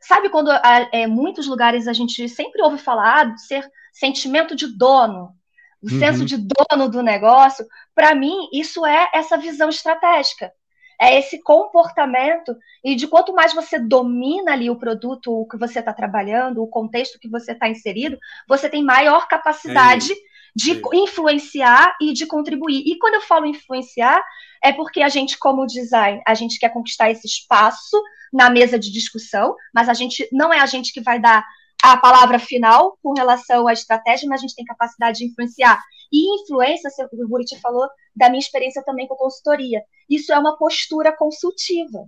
Sabe quando é, muitos lugares a gente sempre ouve falar de ser sentimento de dono, o uhum. senso de dono do negócio? Para mim, isso é essa visão estratégica. é esse comportamento e de quanto mais você domina ali o produto, o que você está trabalhando, o contexto que você está inserido, você tem maior capacidade é de é influenciar e de contribuir. E quando eu falo influenciar, é porque a gente, como design, a gente quer conquistar esse espaço na mesa de discussão, mas a gente não é a gente que vai dar a palavra final com relação à estratégia, mas a gente tem capacidade de influenciar. E influência, o Buriti falou da minha experiência também com consultoria. Isso é uma postura consultiva.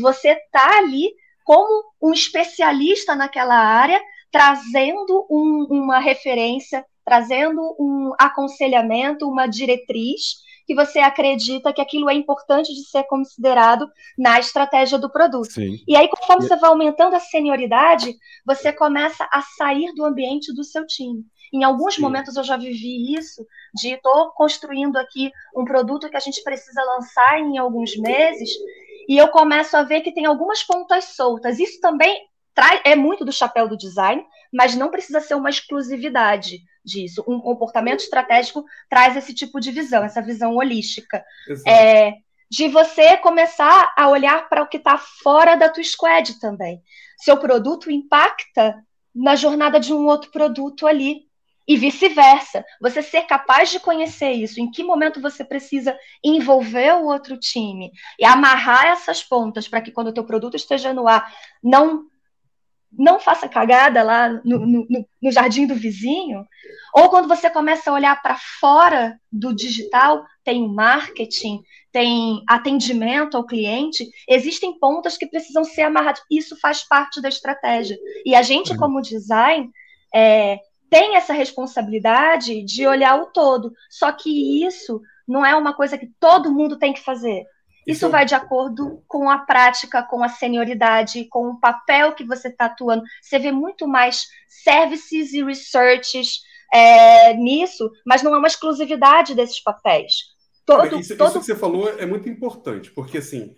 Você está ali como um especialista naquela área, trazendo um, uma referência, trazendo um aconselhamento, uma diretriz que você acredita que aquilo é importante de ser considerado na estratégia do produto. Sim. E aí, conforme você vai aumentando a senioridade, você começa a sair do ambiente do seu time. Em alguns Sim. momentos eu já vivi isso, de estou construindo aqui um produto que a gente precisa lançar em alguns meses, e eu começo a ver que tem algumas pontas soltas. Isso também é muito do chapéu do design, mas não precisa ser uma exclusividade disso. Um comportamento estratégico traz esse tipo de visão, essa visão holística. É, de você começar a olhar para o que está fora da tua squad também. Seu produto impacta na jornada de um outro produto ali. E vice-versa. Você ser capaz de conhecer isso, em que momento você precisa envolver o outro time e amarrar essas pontas para que quando o teu produto esteja no ar, não não faça cagada lá no, no, no, jardim do vizinho, ou quando você começa a olhar para fora do digital, tem marketing, tem atendimento ao cliente, existem pontas que precisam ser amarradas. Isso faz parte da estratégia. E a gente, uhum. como design, é, tem essa responsabilidade de olhar o todo. Só que isso não é uma coisa que todo mundo tem que fazer. Isso então, vai de acordo com a prática, com a senioridade, com o papel que você está atuando. Você vê muito mais services e researches é, nisso, mas não é uma exclusividade desses papéis. Todo, isso, todo... isso, que você falou é muito importante, porque assim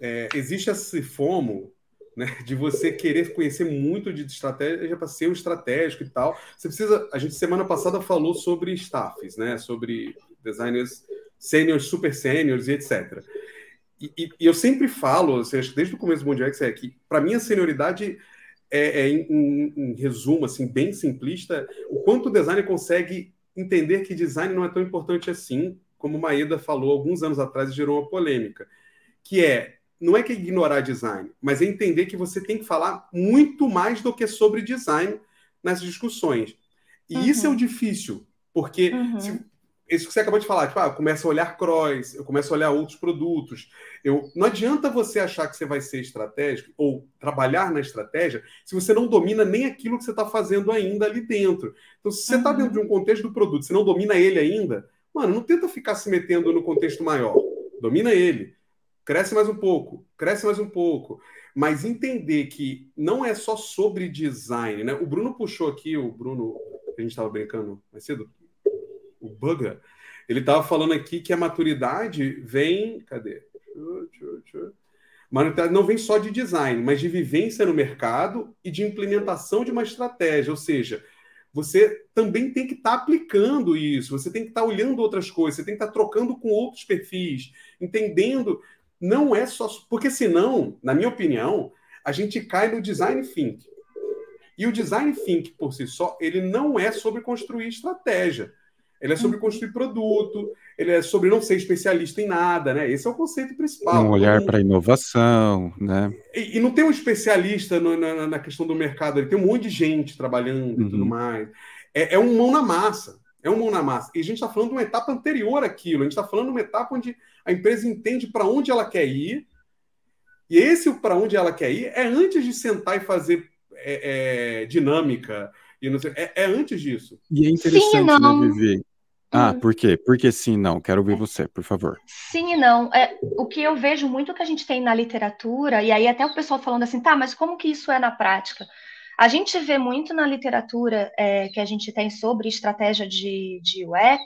é, existe esse fomo né, de você querer conhecer muito de estratégia para ser um estratégico e tal. Você precisa. A gente semana passada falou sobre staffs, né? Sobre designers sêniores, super sêniores e etc. E, e, eu sempre falo, assim, desde o começo do Mundial, é que para mim a senioridade é, é em, em, em, resumo, assim, bem simplista, o quanto o designer consegue entender que design não é tão importante assim, como Maeda falou alguns anos atrás e gerou uma polêmica, que é não é que é ignorar design, mas é entender que você tem que falar muito mais do que sobre design nas discussões. E uhum. isso é o difícil, porque uhum. se, isso que você acabou de falar, tipo, ah, eu começo a olhar cross, eu começo a olhar outros produtos. Eu, não adianta você achar que você vai ser estratégico ou trabalhar na estratégia se você não domina nem aquilo que você está fazendo ainda ali dentro. Então, se você está uhum. dentro de um contexto do produto, você não domina ele ainda, mano, não tenta ficar se metendo no contexto maior. Domina ele. Cresce mais um pouco, cresce mais um pouco. Mas entender que não é só sobre design, né? O Bruno puxou aqui, o Bruno, a gente estava brincando mais cedo, o Buga, ele estava falando aqui que a maturidade vem. Cadê? Maturidade não vem só de design, mas de vivência no mercado e de implementação de uma estratégia. Ou seja, você também tem que estar tá aplicando isso, você tem que estar tá olhando outras coisas, você tem que estar tá trocando com outros perfis, entendendo. Não é só. Porque senão, na minha opinião, a gente cai no design think. E o design think por si só, ele não é sobre construir estratégia. Ele é sobre uhum. construir produto, ele é sobre não ser especialista em nada, né? Esse é o conceito principal. Um olhar para inovação, né? E, e, não tem um especialista no, na, na, questão do mercado, ele tem um monte de gente trabalhando uhum. e tudo uhum. mais. É, é, um mão na massa, é um mão na massa. E a gente está falando de uma etapa anterior àquilo, a gente está falando de uma etapa onde a empresa entende para onde ela quer ir, e esse para onde ela quer ir é antes de sentar e fazer é, é, dinâmica, e não sei, é, é, antes disso. E é interessante, Sim, né, Vivi? Ah, hum. por quê? Porque sim, não. Quero ouvir você, por favor. Sim e não. É, o que eu vejo muito que a gente tem na literatura, e aí até o pessoal falando assim, tá, mas como que isso é na prática? A gente vê muito na literatura é, que a gente tem sobre estratégia de, de UX,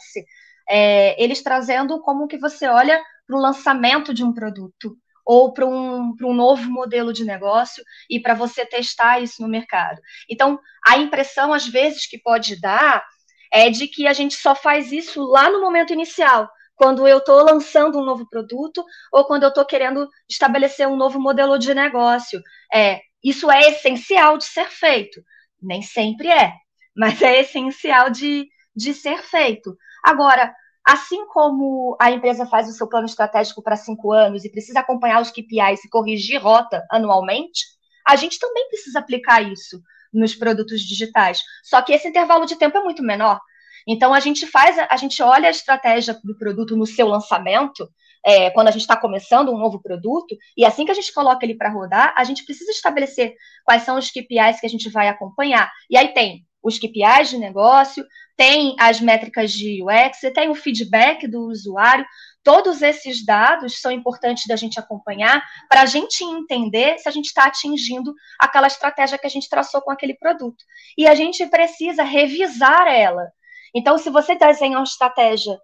é, eles trazendo como que você olha para o lançamento de um produto ou para um, um novo modelo de negócio e para você testar isso no mercado. Então, a impressão, às vezes, que pode dar é de que a gente só faz isso lá no momento inicial. quando eu estou lançando um novo produto ou quando eu estou querendo estabelecer um novo modelo de negócio. É, isso é essencial de ser feito. Nem sempre é, mas é essencial de, de ser feito. Agora, assim como a empresa faz o seu plano estratégico para cinco anos e precisa acompanhar os KPIs e corrigir rota anualmente, a gente também precisa aplicar isso nos produtos digitais. Só que esse intervalo de tempo é muito menor. Então a gente faz, a gente olha a estratégia do produto no seu lançamento, é, quando a gente está começando um novo produto, e assim que a gente coloca ele para rodar, a gente precisa estabelecer quais são os KPIs que a gente vai acompanhar. E aí tem os KPIs de negócio, tem as métricas de UX, tem o feedback do usuário. Todos esses dados são importantes da gente acompanhar para a gente entender se a gente está atingindo aquela estratégia que a gente traçou com aquele produto. E a gente precisa revisar ela. Então, se você desenha uma estratégia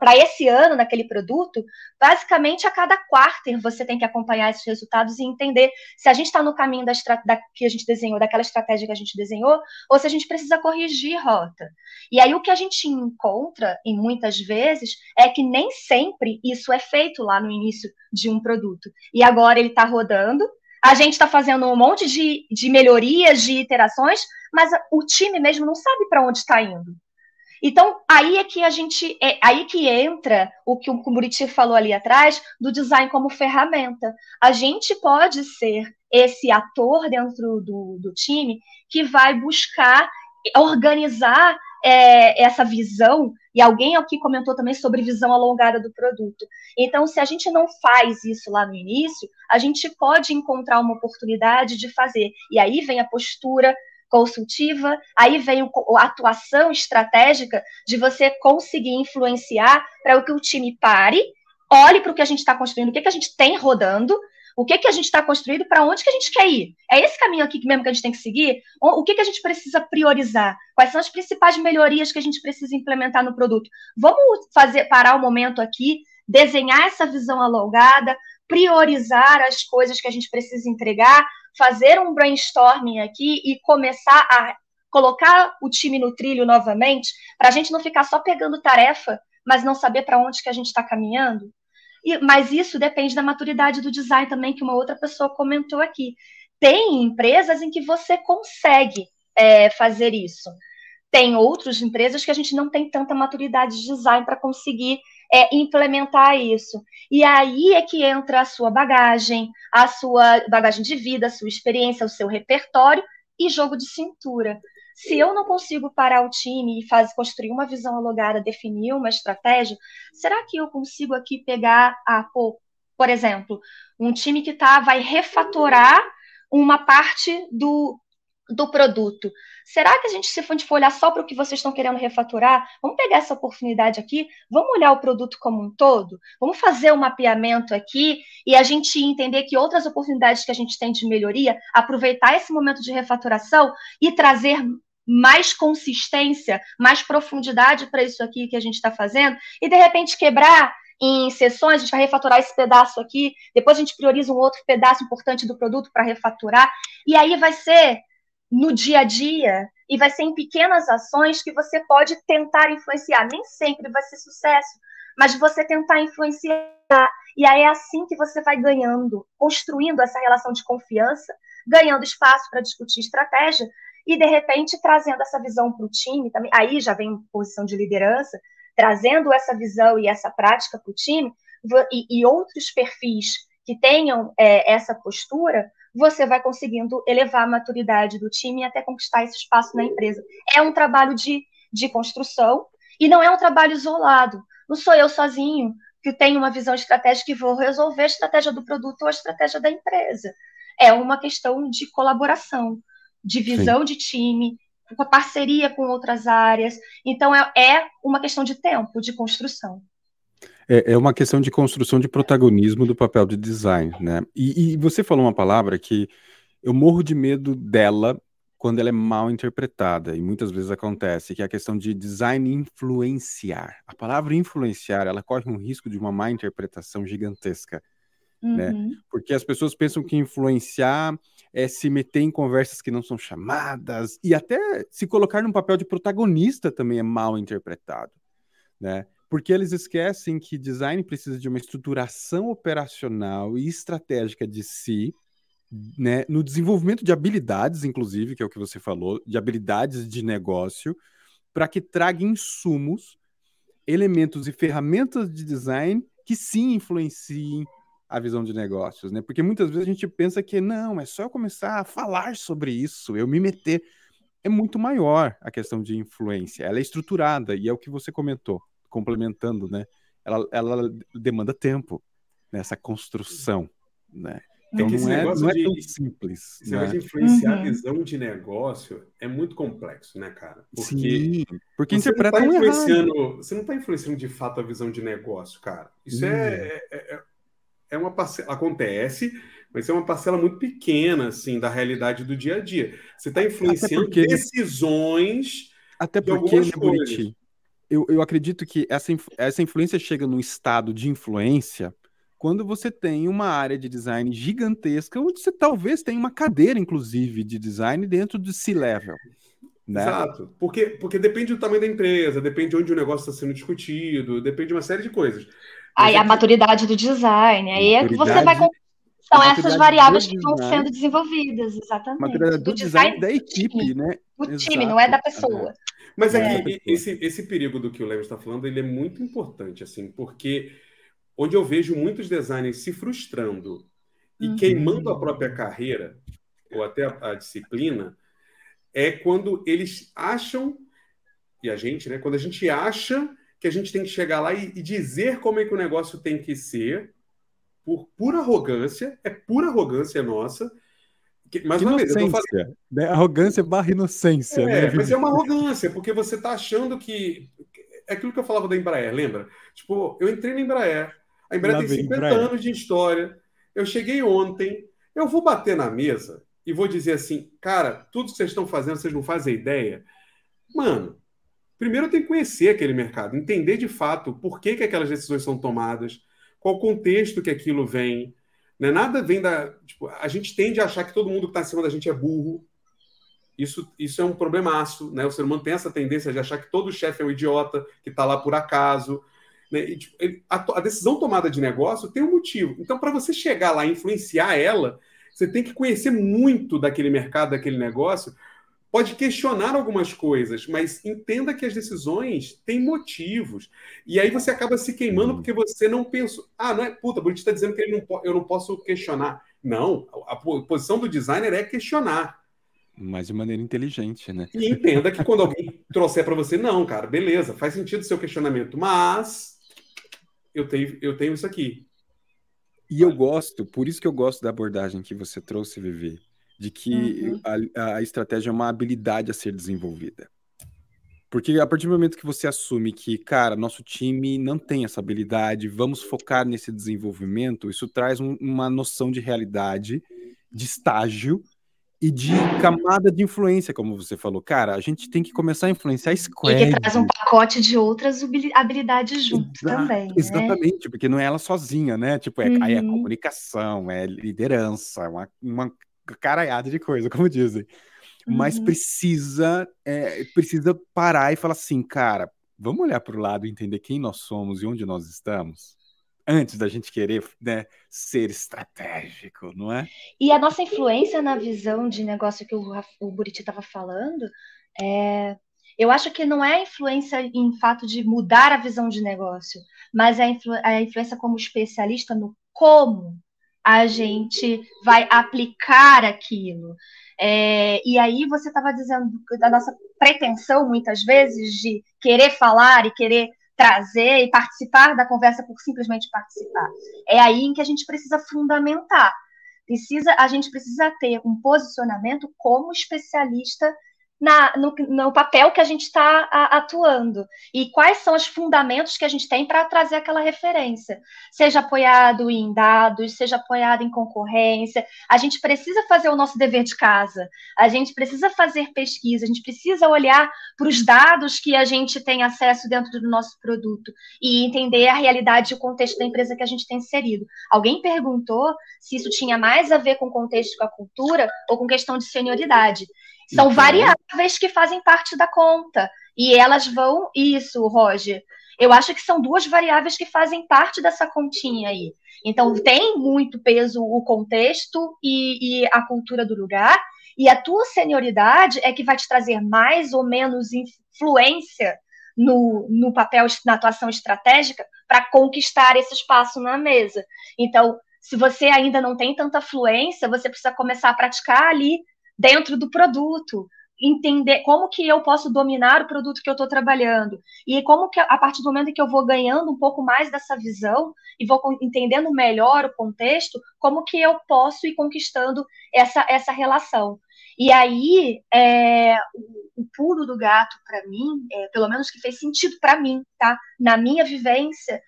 para esse ano naquele produto, basicamente a cada quarter você tem que acompanhar esses resultados e entender se a gente está no caminho da, da, que a gente desenhou, daquela estratégia que a gente desenhou, ou se a gente precisa corrigir rota. E aí o que a gente encontra, em muitas vezes, é que nem sempre isso é feito lá no início de um produto. E agora ele está rodando, a gente está fazendo um monte de, de melhorias, de iterações, mas o time mesmo não sabe para onde está indo. Então, aí é que a gente, é aí que entra o que o Buriti falou ali atrás, do design como ferramenta. A gente pode ser esse ator dentro do, do time que vai buscar organizar é, essa visão, e alguém aqui comentou também sobre visão alongada do produto. Então, se a gente não faz isso lá no início, a gente pode encontrar uma oportunidade de fazer. E aí vem a postura consultiva, aí vem a atuação estratégica de você conseguir influenciar para que o time pare, olhe para o que a gente está construindo, o que, que a gente tem rodando, o que, que a gente está construindo, para onde que a gente quer ir. É esse caminho aqui mesmo que a gente tem que seguir? O que, que a gente precisa priorizar? Quais são as principais melhorias que a gente precisa implementar no produto? Vamos fazer parar o momento aqui, desenhar essa visão alongada, priorizar as coisas que a gente precisa entregar, fazer um brainstorming aqui e começar a colocar o time no trilho novamente, para a gente não ficar só pegando tarefa, mas não saber para onde que a gente está caminhando. E, mas isso depende da maturidade do design também, que uma outra pessoa comentou aqui. Tem empresas em que você consegue é, fazer isso. Tem outras empresas que a gente não tem tanta maturidade de design para conseguir é, implementar isso. E aí é que entra a sua bagagem, a sua bagagem de vida, a sua experiência, o seu repertório e jogo de cintura. Se eu não consigo parar o time e fazer construir uma visão alongada, definir uma estratégia, será que eu consigo aqui pegar a, pô, por exemplo, um time que tá vai refatorar uma parte do, do produto. Será que a gente, se for olhar só para o que vocês estão querendo refaturar, vamos pegar essa oportunidade aqui, vamos olhar o produto como um todo, vamos fazer um mapeamento aqui e a gente entender que outras oportunidades que a gente tem de melhoria, aproveitar esse momento de refaturação e trazer mais consistência, mais profundidade para isso aqui que a gente está fazendo, e de repente quebrar em sessões, a gente vai refaturar esse pedaço aqui, depois a gente prioriza um outro pedaço importante do produto para refaturar, e aí vai ser no dia a dia e vai ser em pequenas ações que você pode tentar influenciar. Nem sempre vai ser sucesso, mas você tentar influenciar. E aí é assim que você vai ganhando, construindo essa relação de confiança, ganhando espaço para discutir estratégia e, de repente, trazendo essa visão para o time. Também, aí já vem posição de liderança, trazendo essa visão e essa prática para o time e, e, outros perfis que tenham é, essa postura você vai conseguindo elevar a maturidade do time até conquistar esse espaço na empresa. É um trabalho de, de construção e não é um trabalho isolado. Não sou eu sozinho que tenho uma visão estratégica e vou resolver a estratégia do produto ou a estratégia da empresa. É uma questão de colaboração, de visão Sim. de time, com a parceria com outras áreas. Então, é, é uma questão de tempo, de construção. É, é, uma questão de construção de protagonismo do papel de design, né? E, e, você falou uma palavra que eu morro de medo dela quando ela é mal interpretada, e muitas vezes acontece, que é a questão de design influenciar. A palavra influenciar, ela corre um risco de uma má interpretação gigantesca, né? uhum. né? Porque as pessoas pensam que influenciar é se meter em conversas que não são chamadas, e até se colocar num papel de protagonista também é mal interpretado, né? Porque eles esquecem que design precisa de uma estruturação operacional e estratégica de si, né, no desenvolvimento de habilidades, inclusive, que é o que você falou, de habilidades de negócio, para que traga insumos, elementos e ferramentas de design que sim influenciem a visão de negócios, né? Porque muitas vezes a gente pensa que não, é só eu começar a falar sobre isso, eu me meter. É muito maior a questão de influência, ela é estruturada e é o que você comentou, complementando, né? Ela, ela demanda tempo nessa construção, né? Então não é, não é tão simples. Esse né? de influenciar uhum. a visão de negócio é muito complexo, né, cara? Porque, Sim, porque interpreta tá influenciando, Você não está influenciando de fato a visão de negócio, cara. Isso é, é, é, é uma parcela. Acontece, mas é uma parcela muito pequena, assim, da realidade do dia a dia. Você está influenciando porque, decisões. Até porque, Buriti, eu, eu acredito que essa, essa influência chega num estado de influência quando você tem uma área de design gigantesca, onde você talvez tenha uma cadeira, inclusive, de design dentro do C-Level. Né? Exato, porque, porque depende do tamanho da empresa, depende de onde o negócio está sendo discutido, depende de uma série de coisas. Aí a maturidade do design, aí é que você vai. São essas variáveis que vão sendo desenvolvidas, exatamente. Maturidade do, do design, design, da equipe, né? Do time, não é da pessoa. Mas é. esse, esse perigo do que o Lemos está falando, ele é muito importante, assim, porque onde eu vejo muitos designers se frustrando e uhum. queimando a própria carreira, ou até a, a, disciplina, é quando eles acham, e a gente, né? Quando a gente acha que a gente tem que chegar lá e, e dizer como é que o negócio tem que ser, por pura arrogância, é pura arrogância nossa. Mas uma vez, eu tô falando... né? Arrogância barra inocência. É, né? mas é uma arrogância, porque você está achando que. É aquilo que eu falava da Embraer, lembra? Tipo, eu entrei na Embraer, a Embraer tem 50 Embraer. anos de história. Eu cheguei ontem, eu vou bater na mesa e vou dizer assim, cara, tudo que vocês estão fazendo, vocês não fazem ideia. Mano, primeiro eu tenho que conhecer aquele mercado, entender de fato por que, que aquelas decisões são tomadas, qual o contexto que aquilo vem. Né? Nada vem da. Tipo, a gente tende a achar que todo mundo que está acima da gente é burro. Isso, isso é um problemaço. Né? O ser humano tem essa tendência de achar que todo chefe é um idiota, que está lá por acaso. Né? E, tipo, ele, a, a, decisão tomada de negócio tem um motivo. Então, para você chegar lá e influenciar ela, você tem que conhecer muito daquele mercado, daquele negócio. Pode questionar algumas coisas, mas entenda que as decisões têm motivos. E aí você acaba se queimando uhum. porque você não pensou. Ah, não é. Puta, o está dizendo que ele não, eu não posso questionar. Não, a, a posição do designer é questionar. Mas de maneira inteligente, né? E entenda que quando alguém trouxer para você, não, cara, beleza, faz sentido o seu questionamento, mas eu tenho, eu tenho isso aqui. E eu gosto, por isso que eu gosto da abordagem que você trouxe, Vivi, de que uhum. a, a estratégia é uma habilidade a ser desenvolvida. Porque a partir do momento que você assume que, cara, nosso time não tem essa habilidade, vamos focar nesse desenvolvimento, isso traz um, uma noção de realidade, de estágio, e de camada de influência, como você falou. Cara, a gente tem que começar a influenciar a Squad. E que traz um pacote de outras habilidades junto Exa também. Né? Exatamente, porque não é ela sozinha, né? Tipo, é, uhum. aí é comunicação, é liderança, uma, uma caraiada de coisa, como dizem. Uhum. Mas precisa, é, precisa parar e falar assim, cara, vamos olhar para o lado e entender quem nós somos e onde nós estamos antes da gente querer né, ser estratégico, não é? E a nossa influência na visão de negócio que o, o Buriti estava falando, é, eu acho que não é a influência em fato de mudar a visão de negócio, mas a, influ, a influência como especialista no como a gente vai aplicar aquilo. É, e aí você estava dizendo da nossa pretensão, muitas vezes, de querer falar e querer trazer e participar da conversa por simplesmente participar. É aí em que a gente precisa fundamentar. Precisa, a gente precisa ter um posicionamento como especialista na, no, no, papel que a gente está atuando e quais são os fundamentos que a gente tem para trazer aquela referência, seja apoiado em dados, seja apoiado em concorrência. A gente precisa fazer o nosso dever de casa, a gente precisa fazer pesquisa, a gente precisa olhar para os dados que a gente tem acesso dentro do nosso produto e entender a realidade e o contexto da empresa que a gente tem inserido. Alguém perguntou se isso tinha mais a ver com contexto com a cultura ou com questão de senioridade. São então... variáveis que fazem parte da conta. E elas vão. Isso, Roger. Eu acho que são duas variáveis que fazem parte dessa continha aí. Então, tem muito peso o contexto e, e, a cultura do lugar, e a tua senioridade é que vai te trazer mais ou menos influência no, no papel, na atuação estratégica, para conquistar esse espaço na mesa. Então, se você ainda não tem tanta fluência, você precisa começar a praticar ali dentro do produto, entender como que eu posso dominar o produto que eu estou trabalhando e como que a partir do momento que eu vou ganhando um pouco mais dessa visão e vou entendendo melhor o contexto, como que eu posso ir conquistando essa, essa relação. E aí, é, o, o pulo do gato, para mim, é, pelo menos que fez sentido para mim, tá? Na minha vivência,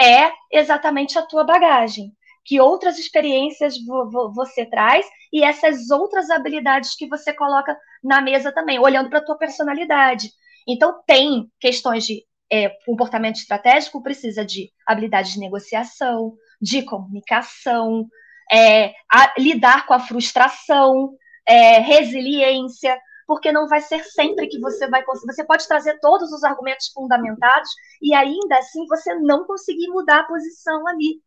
é exatamente a tua bagagem que outras experiências você traz e essas outras habilidades que você coloca na mesa também, olhando para a tua personalidade. Então, tem questões de é, comportamento estratégico, precisa de habilidade de negociação, de comunicação, é, a, lidar com a frustração, é, resiliência, porque não vai ser sempre que você vai conseguir. Você pode trazer todos os argumentos fundamentados e ainda assim você não conseguir mudar a posição ali.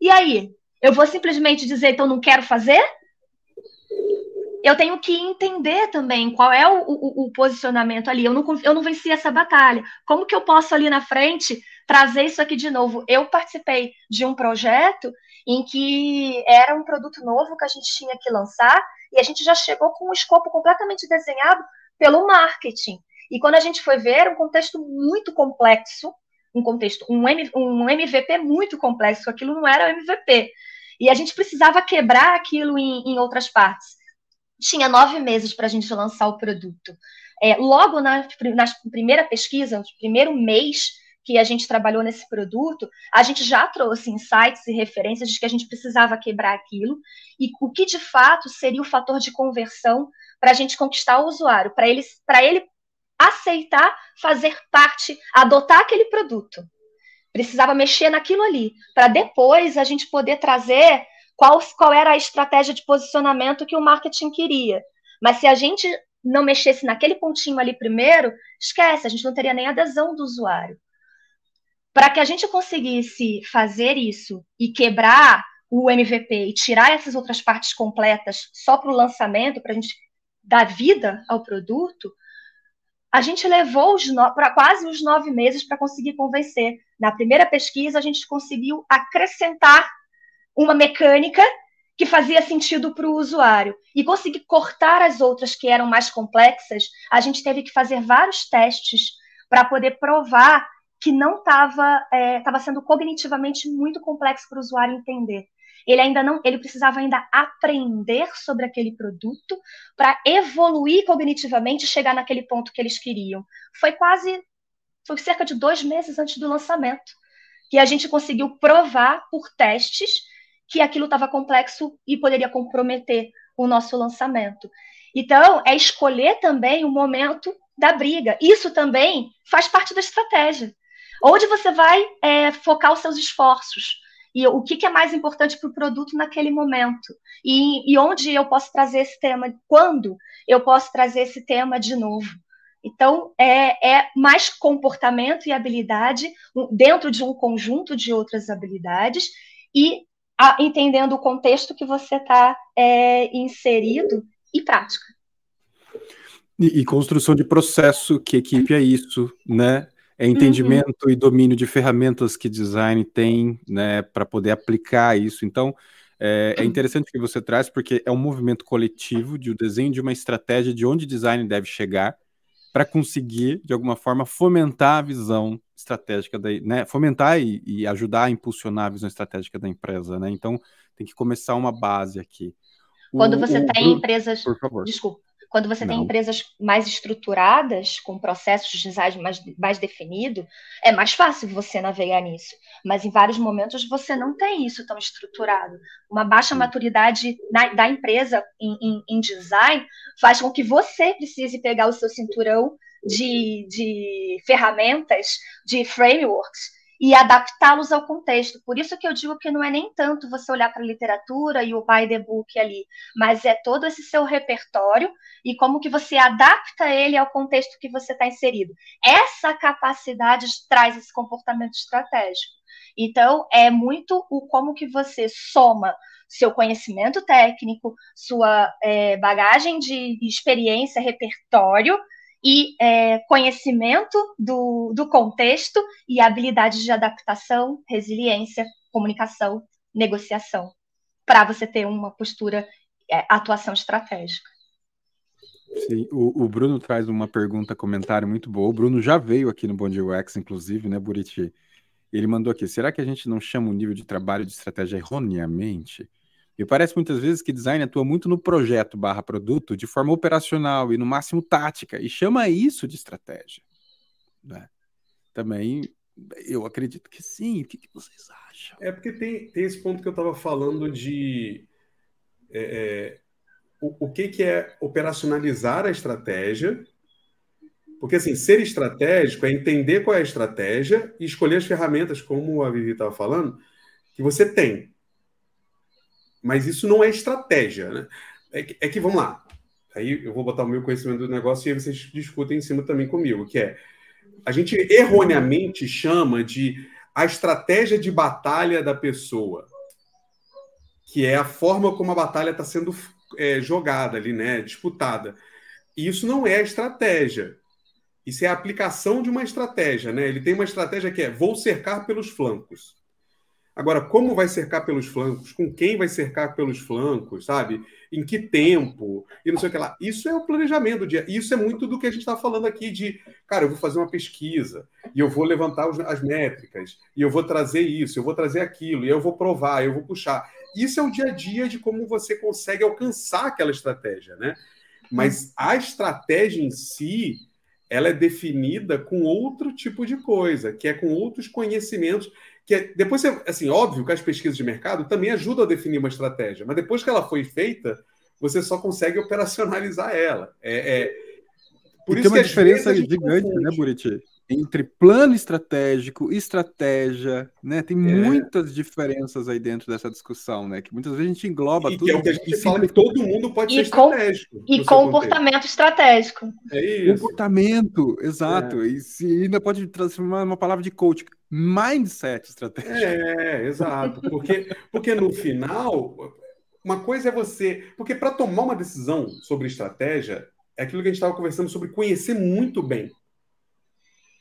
E aí, eu vou simplesmente dizer, então não quero fazer? Eu tenho que entender também qual é o, o, o, posicionamento ali. Eu não, eu não venci essa batalha. Como que eu posso ali na frente trazer isso aqui de novo? Eu participei de um projeto em que era um produto novo que a gente tinha que lançar e a gente já chegou com um escopo completamente desenhado pelo marketing. E quando a gente foi ver, um contexto muito complexo, um contexto, um, MVP muito complexo, aquilo não era MVP. E a gente precisava quebrar aquilo em, em outras partes. Tinha nove meses para a gente lançar o produto. É, logo na, na primeira pesquisa, no primeiro mês que a gente trabalhou nesse produto, a gente já trouxe insights e referências de que a gente precisava quebrar aquilo e o que de fato seria o fator de conversão para a gente conquistar o usuário, para ele, ele aceitar fazer parte, adotar aquele produto precisava mexer naquilo ali, para depois a gente poder trazer qual, qual era a estratégia de posicionamento que o marketing queria. Mas se a gente não mexesse naquele pontinho ali primeiro, esquece, a gente não teria nem adesão do usuário. Para que a gente conseguisse fazer isso e quebrar o MVP e tirar essas outras partes completas só para o lançamento, para a gente dar vida ao produto, a gente levou para quase os nove meses para conseguir convencer. Na primeira pesquisa, a gente conseguiu acrescentar uma mecânica que fazia sentido para o usuário. E conseguir cortar as outras que eram mais complexas, a gente teve que fazer vários testes para poder provar que não estava é, sendo cognitivamente muito complexo para o usuário entender. Ele ainda não, ele precisava ainda aprender sobre aquele produto para evoluir cognitivamente e chegar naquele ponto que eles queriam. Foi quase, foi cerca de dois meses antes do lançamento que a gente conseguiu provar por testes que aquilo estava complexo e poderia comprometer o nosso lançamento. Então, é escolher também o momento da briga. Isso também faz parte da estratégia. Onde você vai é, focar os seus esforços? E o que, que é mais importante para o produto naquele momento e, e onde eu posso trazer esse tema, quando eu posso trazer esse tema de novo. Então, é, é, mais comportamento e habilidade dentro de um conjunto de outras habilidades e a, entendendo o contexto que você está é, inserido e prática. E, e, construção de processo, que equipe é isso, né? É entendimento uhum. e domínio de ferramentas que design tem, né, para poder aplicar isso. Então, é, é, interessante que você traz, porque é um movimento coletivo de o um desenho de uma estratégia de onde design deve chegar para conseguir, de alguma forma, fomentar a visão estratégica, da, né, fomentar e, e, ajudar a impulsionar a visão estratégica da empresa, né? Então, tem que começar uma base aqui. Quando o, você o, tem empresas... Por favor. Desculpa. Quando você Não. tem empresas mais estruturadas, com processos de design mais, mais definido, é mais fácil você navegar nisso. Mas em vários momentos você não tem isso tão estruturado. Uma baixa maturidade na, da empresa em, em, em design faz com que você precise pegar o seu cinturão de, de ferramentas, de frameworks, e adaptá-los ao contexto. Por isso que eu digo que não é nem tanto você olhar para a literatura e o by the book ali, mas é todo esse seu repertório e como que você adapta ele ao contexto que você está inserido. Essa capacidade traz esse comportamento estratégico. Então, é muito o como que você soma seu conhecimento técnico, sua é, bagagem de experiência, repertório, e é, conhecimento do, do contexto e habilidades de adaptação, resiliência, comunicação, negociação, para você ter uma postura, é, atuação estratégica. Sim, o, o, Bruno traz uma pergunta, comentário muito boa. O Bruno já veio aqui no Bom Dia inclusive, né, Buriti? Ele mandou aqui: será que a gente não chama o nível de trabalho de estratégia erroneamente? Me parece muitas vezes que design atua muito no projeto barra produto de forma operacional e no máximo tática, e chama isso de estratégia. Né? Também eu acredito que sim. O que, que, vocês acham? É porque tem, tem esse ponto que eu estava falando de é, é, o, o que, que é operacionalizar a estratégia. Porque, assim, ser estratégico é entender qual é a estratégia e escolher as ferramentas, como a Vivi estava falando, que você tem. Mas isso não é estratégia, né? É que, é que, vamos lá. Aí eu vou botar o meu conhecimento do negócio e aí vocês discutem em cima também comigo, que é a gente erroneamente chama de a estratégia de batalha da pessoa, que é a forma como a batalha está sendo é, jogada ali, né? Disputada. E isso não é estratégia. Isso é a aplicação de uma estratégia, né? Ele tem uma estratégia que é vou cercar pelos flancos. Agora, como vai cercar pelos flancos? Com quem vai cercar pelos flancos, sabe? Em que tempo? E não sei o que lá. Isso é o planejamento do dia. Isso é muito do que a gente está falando aqui de, cara, eu vou fazer uma pesquisa e eu vou levantar as métricas e eu vou trazer isso, eu vou trazer aquilo e eu vou provar, eu vou puxar. Isso é o dia a dia de como você consegue alcançar aquela estratégia, né? Mas a estratégia em si, ela é definida com outro tipo de coisa, que é com outros conhecimentos que é, depois, assim, óbvio que as pesquisas de mercado também ajudam a definir uma estratégia, mas depois que ela foi feita, você só consegue operacionalizar ela. É, é por e isso tem uma diferença gigante, né, Buriti? Entre plano estratégico, estratégia, né? Tem é. muitas diferenças aí dentro dessa discussão, né? Que muitas vezes a gente engloba e tudo. Que é o que a gente fala que todo mundo pode e ser estratégico. E comportamento estratégico. É isso. Comportamento, exato. É. E se ainda pode transformar uma palavra de coach mindset estratégico. É, exato. Porque, porque no final, uma coisa é você. Porque para tomar uma decisão sobre estratégia, é aquilo que a gente estava conversando sobre conhecer muito bem.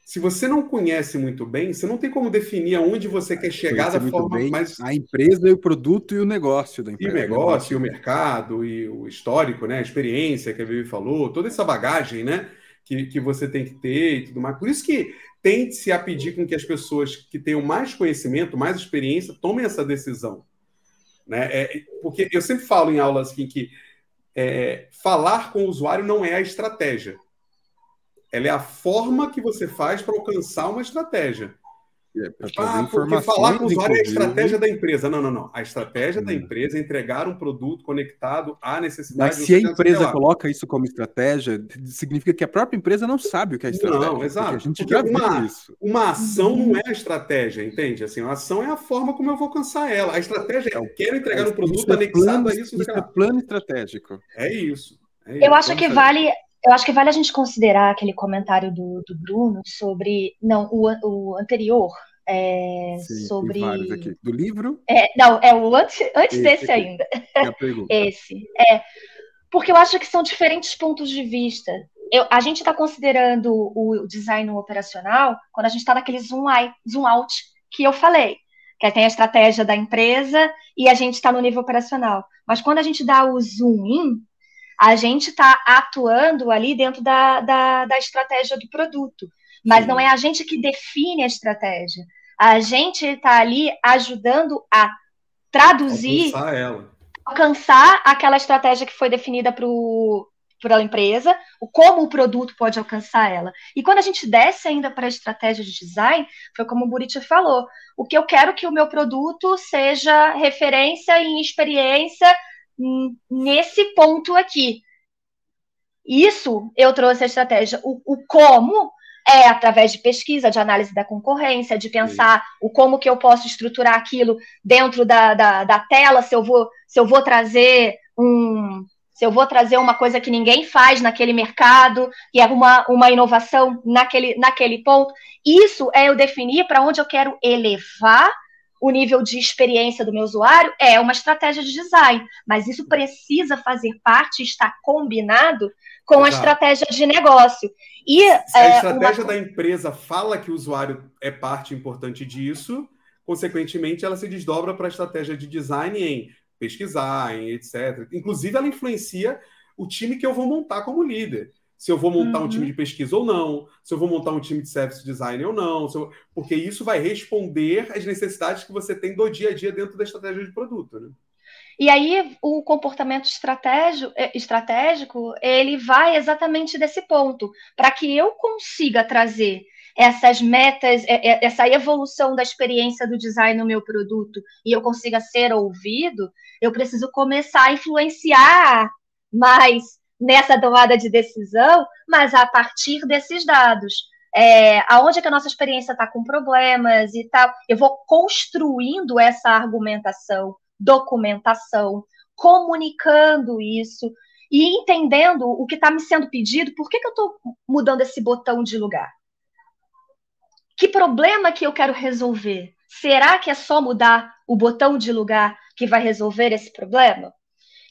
Se você não conhece muito bem, você não tem como definir aonde você quer chegar da forma bem mais. A empresa e o produto e o negócio da empresa. E o negócio, e o mercado, e o histórico, né? A experiência que a Vivi falou, toda essa bagagem, né? Que, que você tem que ter e tudo mais. Por isso que tente-se a pedir com que as pessoas que tenham mais conhecimento, mais experiência, tomem essa decisão. Né? É, porque eu sempre falo em aulas assim, que é, falar com o usuário não é a estratégia. Ela é a forma que você faz para alcançar uma estratégia. É, ah, porque falar com o usuário é a estratégia da empresa. Não, não, não. A estratégia hum. da empresa é entregar um produto conectado à necessidade. Mas se a empresa coloca isso como estratégia, significa que a própria empresa não sabe o que é estratégia. Não, exato. A gente já uma, isso. Uma ação não é a estratégia, entende? Assim, a ação é a forma como eu vou alcançar ela. A estratégia é eu quero entregar um produto é anexado plano, a isso. Isso é plano estratégico. É isso. É eu acho que vale eu acho que vale a gente considerar aquele comentário do, do Bruno sobre. Não, o, o anterior. É, Sim, sobre. Do livro? É, não, é o antes, antes Esse desse aqui. ainda. É Esse. É. Porque eu acho que são diferentes pontos de vista. Eu, a gente está considerando o design operacional quando a gente está naquele zoom, out, zoom out que eu falei, que tem a estratégia da empresa e a gente está no nível operacional. Mas quando a gente dá o zoom in, a gente está atuando ali dentro da, da, da, estratégia do produto, mas não é a gente que define a estratégia. A gente está ali ajudando a traduzir, alcançar, alcançar aquela estratégia que foi definida para pela empresa, como o produto pode alcançar ela. E quando a gente desce ainda para a estratégia de design, foi como o Buriti falou, o que eu quero que o meu produto seja referência em experiência nesse ponto aqui. Isso eu trouxe a estratégia. O, o como É através de pesquisa, de análise da concorrência, de pensar o como que eu posso estruturar aquilo dentro da, da, da tela, se eu vou, se eu vou trazer um, se eu vou trazer uma coisa que ninguém faz naquele mercado, que é uma, uma inovação naquele, naquele ponto. Isso é eu definir para onde eu quero elevar o nível de experiência do meu usuário, é uma estratégia de design, mas isso precisa fazer parte, estar combinado com a estratégia de negócio. E, Se a é, estratégia uma... da empresa fala que o usuário é parte importante disso, consequentemente, ela se desdobra para a estratégia de design em pesquisar, em etc. Inclusive, ela influencia o time que eu vou montar como líder. Se eu vou montar uhum. um time de pesquisa ou não, se eu vou montar um time de service design ou não, eu... porque isso vai responder às necessidades que você tem do dia a dia dentro da estratégia de produto. Né? E aí o comportamento estratégico, eh, estratégico ele vai exatamente desse ponto, para que eu consiga trazer essas metas, é, é, essa evolução da experiência do design no meu produto e eu consiga ser ouvido, eu preciso começar a influenciar mais nessa tomada de decisão, mas a partir desses dados. É, aonde é que a nossa experiência está com problemas e tal, eu vou construindo essa argumentação, documentação, comunicando isso e entendendo o que está me sendo pedido, por que, que eu estou mudando esse botão de lugar? Que problema que eu quero resolver? Será que é só mudar o botão de lugar que vai resolver esse problema?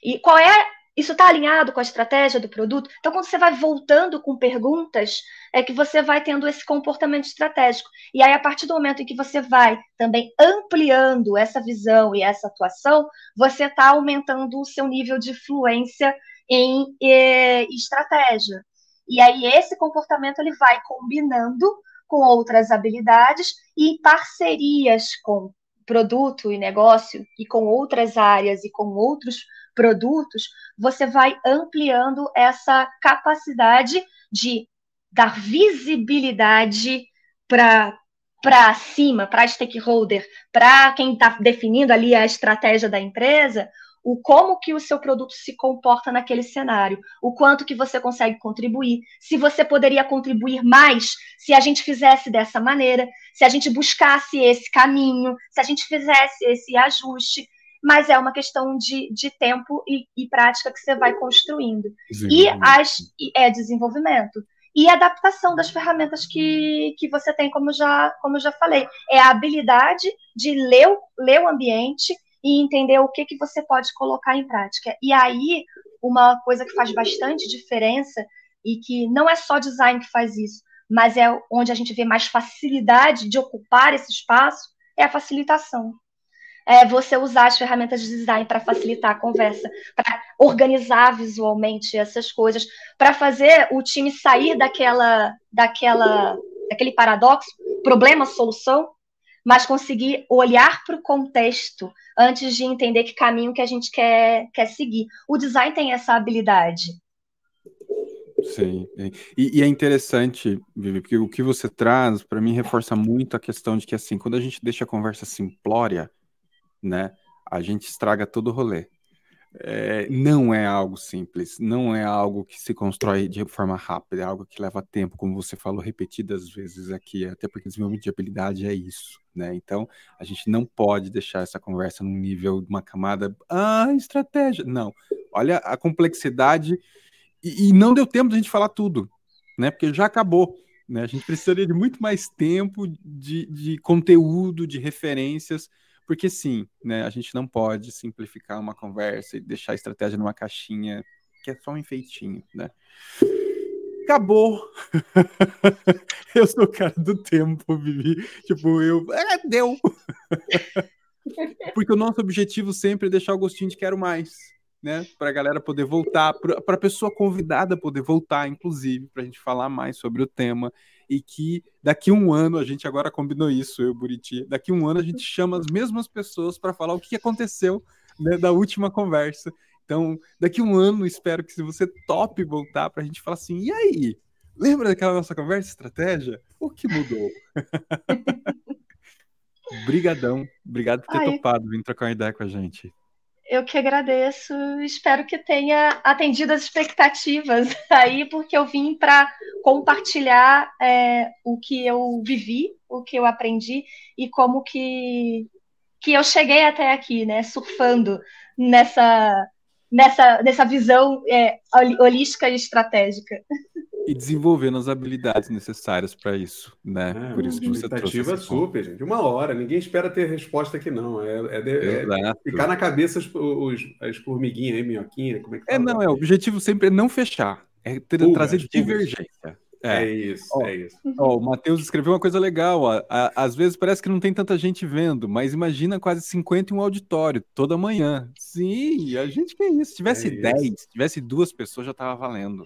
E qual é. Isso está alinhado com a estratégia do produto? Então, quando você vai voltando com perguntas, é que você vai tendo esse comportamento estratégico. E aí, a partir do momento em que você vai também ampliando essa visão e essa atuação, você está aumentando o seu nível de fluência em eh, estratégia. E aí, esse comportamento ele vai combinando com outras habilidades e parcerias com produto e negócio e com outras áreas e com outros produtos, você vai ampliando essa capacidade de dar visibilidade para para cima, para stakeholder, para quem está definindo ali a estratégia da empresa, o como que o seu produto se comporta naquele cenário, o quanto que você consegue contribuir, se você poderia contribuir mais se a gente fizesse dessa maneira, se a gente buscasse esse caminho, se a gente fizesse esse ajuste, mas é uma questão de, de tempo e, e prática que você vai construindo. E as, é desenvolvimento. E adaptação das ferramentas que, que você tem, como já, como já falei. É a habilidade de ler, ler o ambiente e entender o que, que você pode colocar em prática. E aí, uma coisa que faz bastante diferença e que não é só design que faz isso, mas é onde a gente vê mais facilidade de ocupar esse espaço, é a facilitação. É você usar as ferramentas de design para facilitar a conversa, para organizar visualmente essas coisas, para fazer o time sair daquela, daquela, daquele paradoxo, problema-solução, mas conseguir olhar para o contexto antes de entender que caminho que a gente quer, quer seguir. O design tem essa habilidade. Sim, e, e, é interessante, Vivi, porque o que você traz, para mim, reforça muito a questão de que, assim, quando a gente deixa a conversa simplória, né, a gente estraga todo o rolê é, não é algo simples, não é algo que se constrói de forma rápida, é algo que leva tempo, como você falou repetidas vezes aqui, até porque desenvolvimento de habilidade é isso, né? Então, a gente não pode deixar essa conversa num nível, uma camada, ah, estratégia. Não, olha a complexidade, e, e não deu tempo de a gente falar tudo, né? Porque já acabou. Né? A gente precisaria de muito mais tempo de, de conteúdo, de referências, porque sim, né, a gente não pode simplificar uma conversa e deixar a estratégia numa caixinha que é só um enfeitinho, né? Acabou. eu sou o cara do tempo, Vivi. Tipo, eu. É, deu. Porque o nosso objetivo sempre é deixar o gostinho de quero mais, né? Para a galera poder voltar, para a pessoa convidada poder voltar, inclusive, para a gente falar mais sobre o tema e que daqui um ano, a gente agora combinou isso, eu, Buriti, daqui um ano a gente chama as mesmas pessoas para falar o que aconteceu né, da última conversa. Então, daqui um ano, espero que se você tope voltar para a gente falar assim, e aí? Lembra daquela nossa conversa, estratégia? O que mudou? Brigadão, obrigado por ter Ai. topado, vir trocar uma ideia com a gente. Eu que agradeço, espero que tenha atendido as expectativas aí, porque eu vim para compartilhar é, o que eu vivi, o que eu aprendi e como que, que eu cheguei até aqui, né? Surfando nessa, nessa, nessa visão é, holística e estratégica e desenvolvendo as habilidades necessárias para isso, né? É, Por isso que você trouxe. super, gente. Uma hora, ninguém espera ter resposta aqui, não. É, é, de, é ficar na cabeça os, os, as formiguinhas aí, minhoquinha, como é que É, não, é. O objetivo sempre é não fechar, é ter, trazer divergência. É. é, isso, ó, é isso. Ó, o Matheus escreveu uma coisa legal. Ó, às vezes parece que não tem tanta gente vendo, mas imagina quase 50 em um auditório toda manhã. Sim, a gente quer isso. Se tivesse é 10, se tivesse duas pessoas, já tava valendo.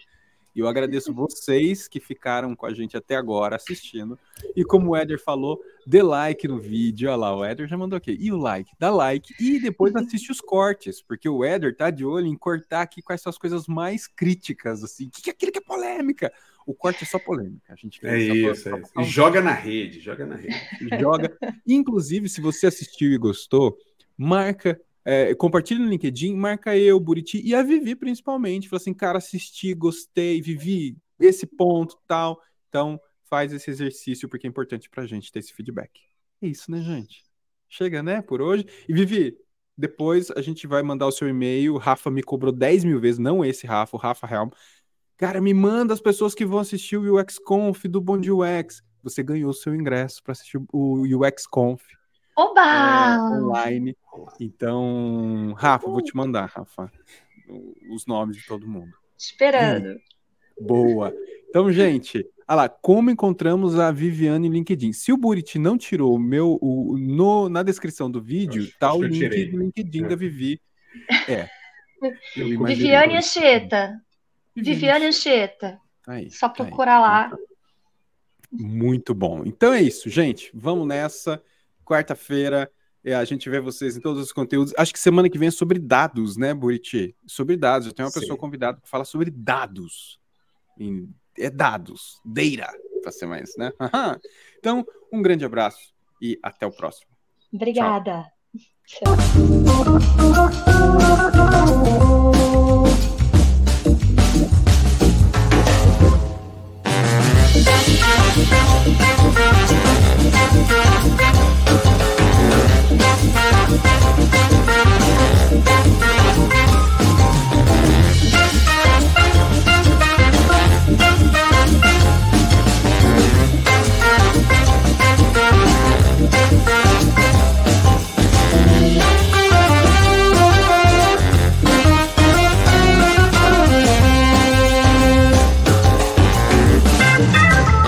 E eu agradeço vocês que ficaram com a gente até agora assistindo. E como o Éder falou, dê like no vídeo. Olha lá, o Éder já mandou aqui. E o like? Dá like. E depois assiste os cortes, porque o Éder tá de olho em cortar aqui quais são as coisas mais críticas, assim. O que é aquilo que é polêmica? O corte é só polêmica. A gente é isso, é isso. E joga na rede, joga na rede. Joga. Inclusive, se você assistiu e gostou, marca é, compartilha no LinkedIn, marca eu, Buriti e a Vivi principalmente. Fala assim, cara, assisti, gostei, Vivi, esse ponto, tal. Então, faz esse exercício porque é importante pra gente ter esse feedback. É isso, né, gente? Chega, né, por hoje. E Vivi, depois a gente vai mandar o seu e-mail. O Rafa me cobrou 10 mil vezes, não esse Rafa, o Rafa Helm. Cara, me manda as pessoas que vão assistir o UX Conf do Bom UX. Você ganhou o seu ingresso para assistir o UX Conf. Oba! É, online. Então, Rafa, vou te mandar, Rafa, os nomes de todo mundo. Esperando. Hum, boa. Então, gente, olha lá, como encontramos a Viviane no LinkedIn? Se o Buriti não tirou o meu, o, no, na descrição do vídeo, acho, tá acho o link do LinkedIn é. da Vivi. É. Viviane Anchieta. Viviane Anchieta. Aí, Só procurar aí. lá. Muito bom. Então é isso, gente. Vamos nessa. Quarta-feira é, a gente vê vocês em todos os conteúdos. Acho que semana que vem é sobre dados, né, Buriti? Sobre dados. Eu tenho uma Sim. pessoa convidada para falar sobre dados. É dados. Deira, para ser mais, né? então, um grande abraço e até o próximo. Obrigada. Tchau. Tchau.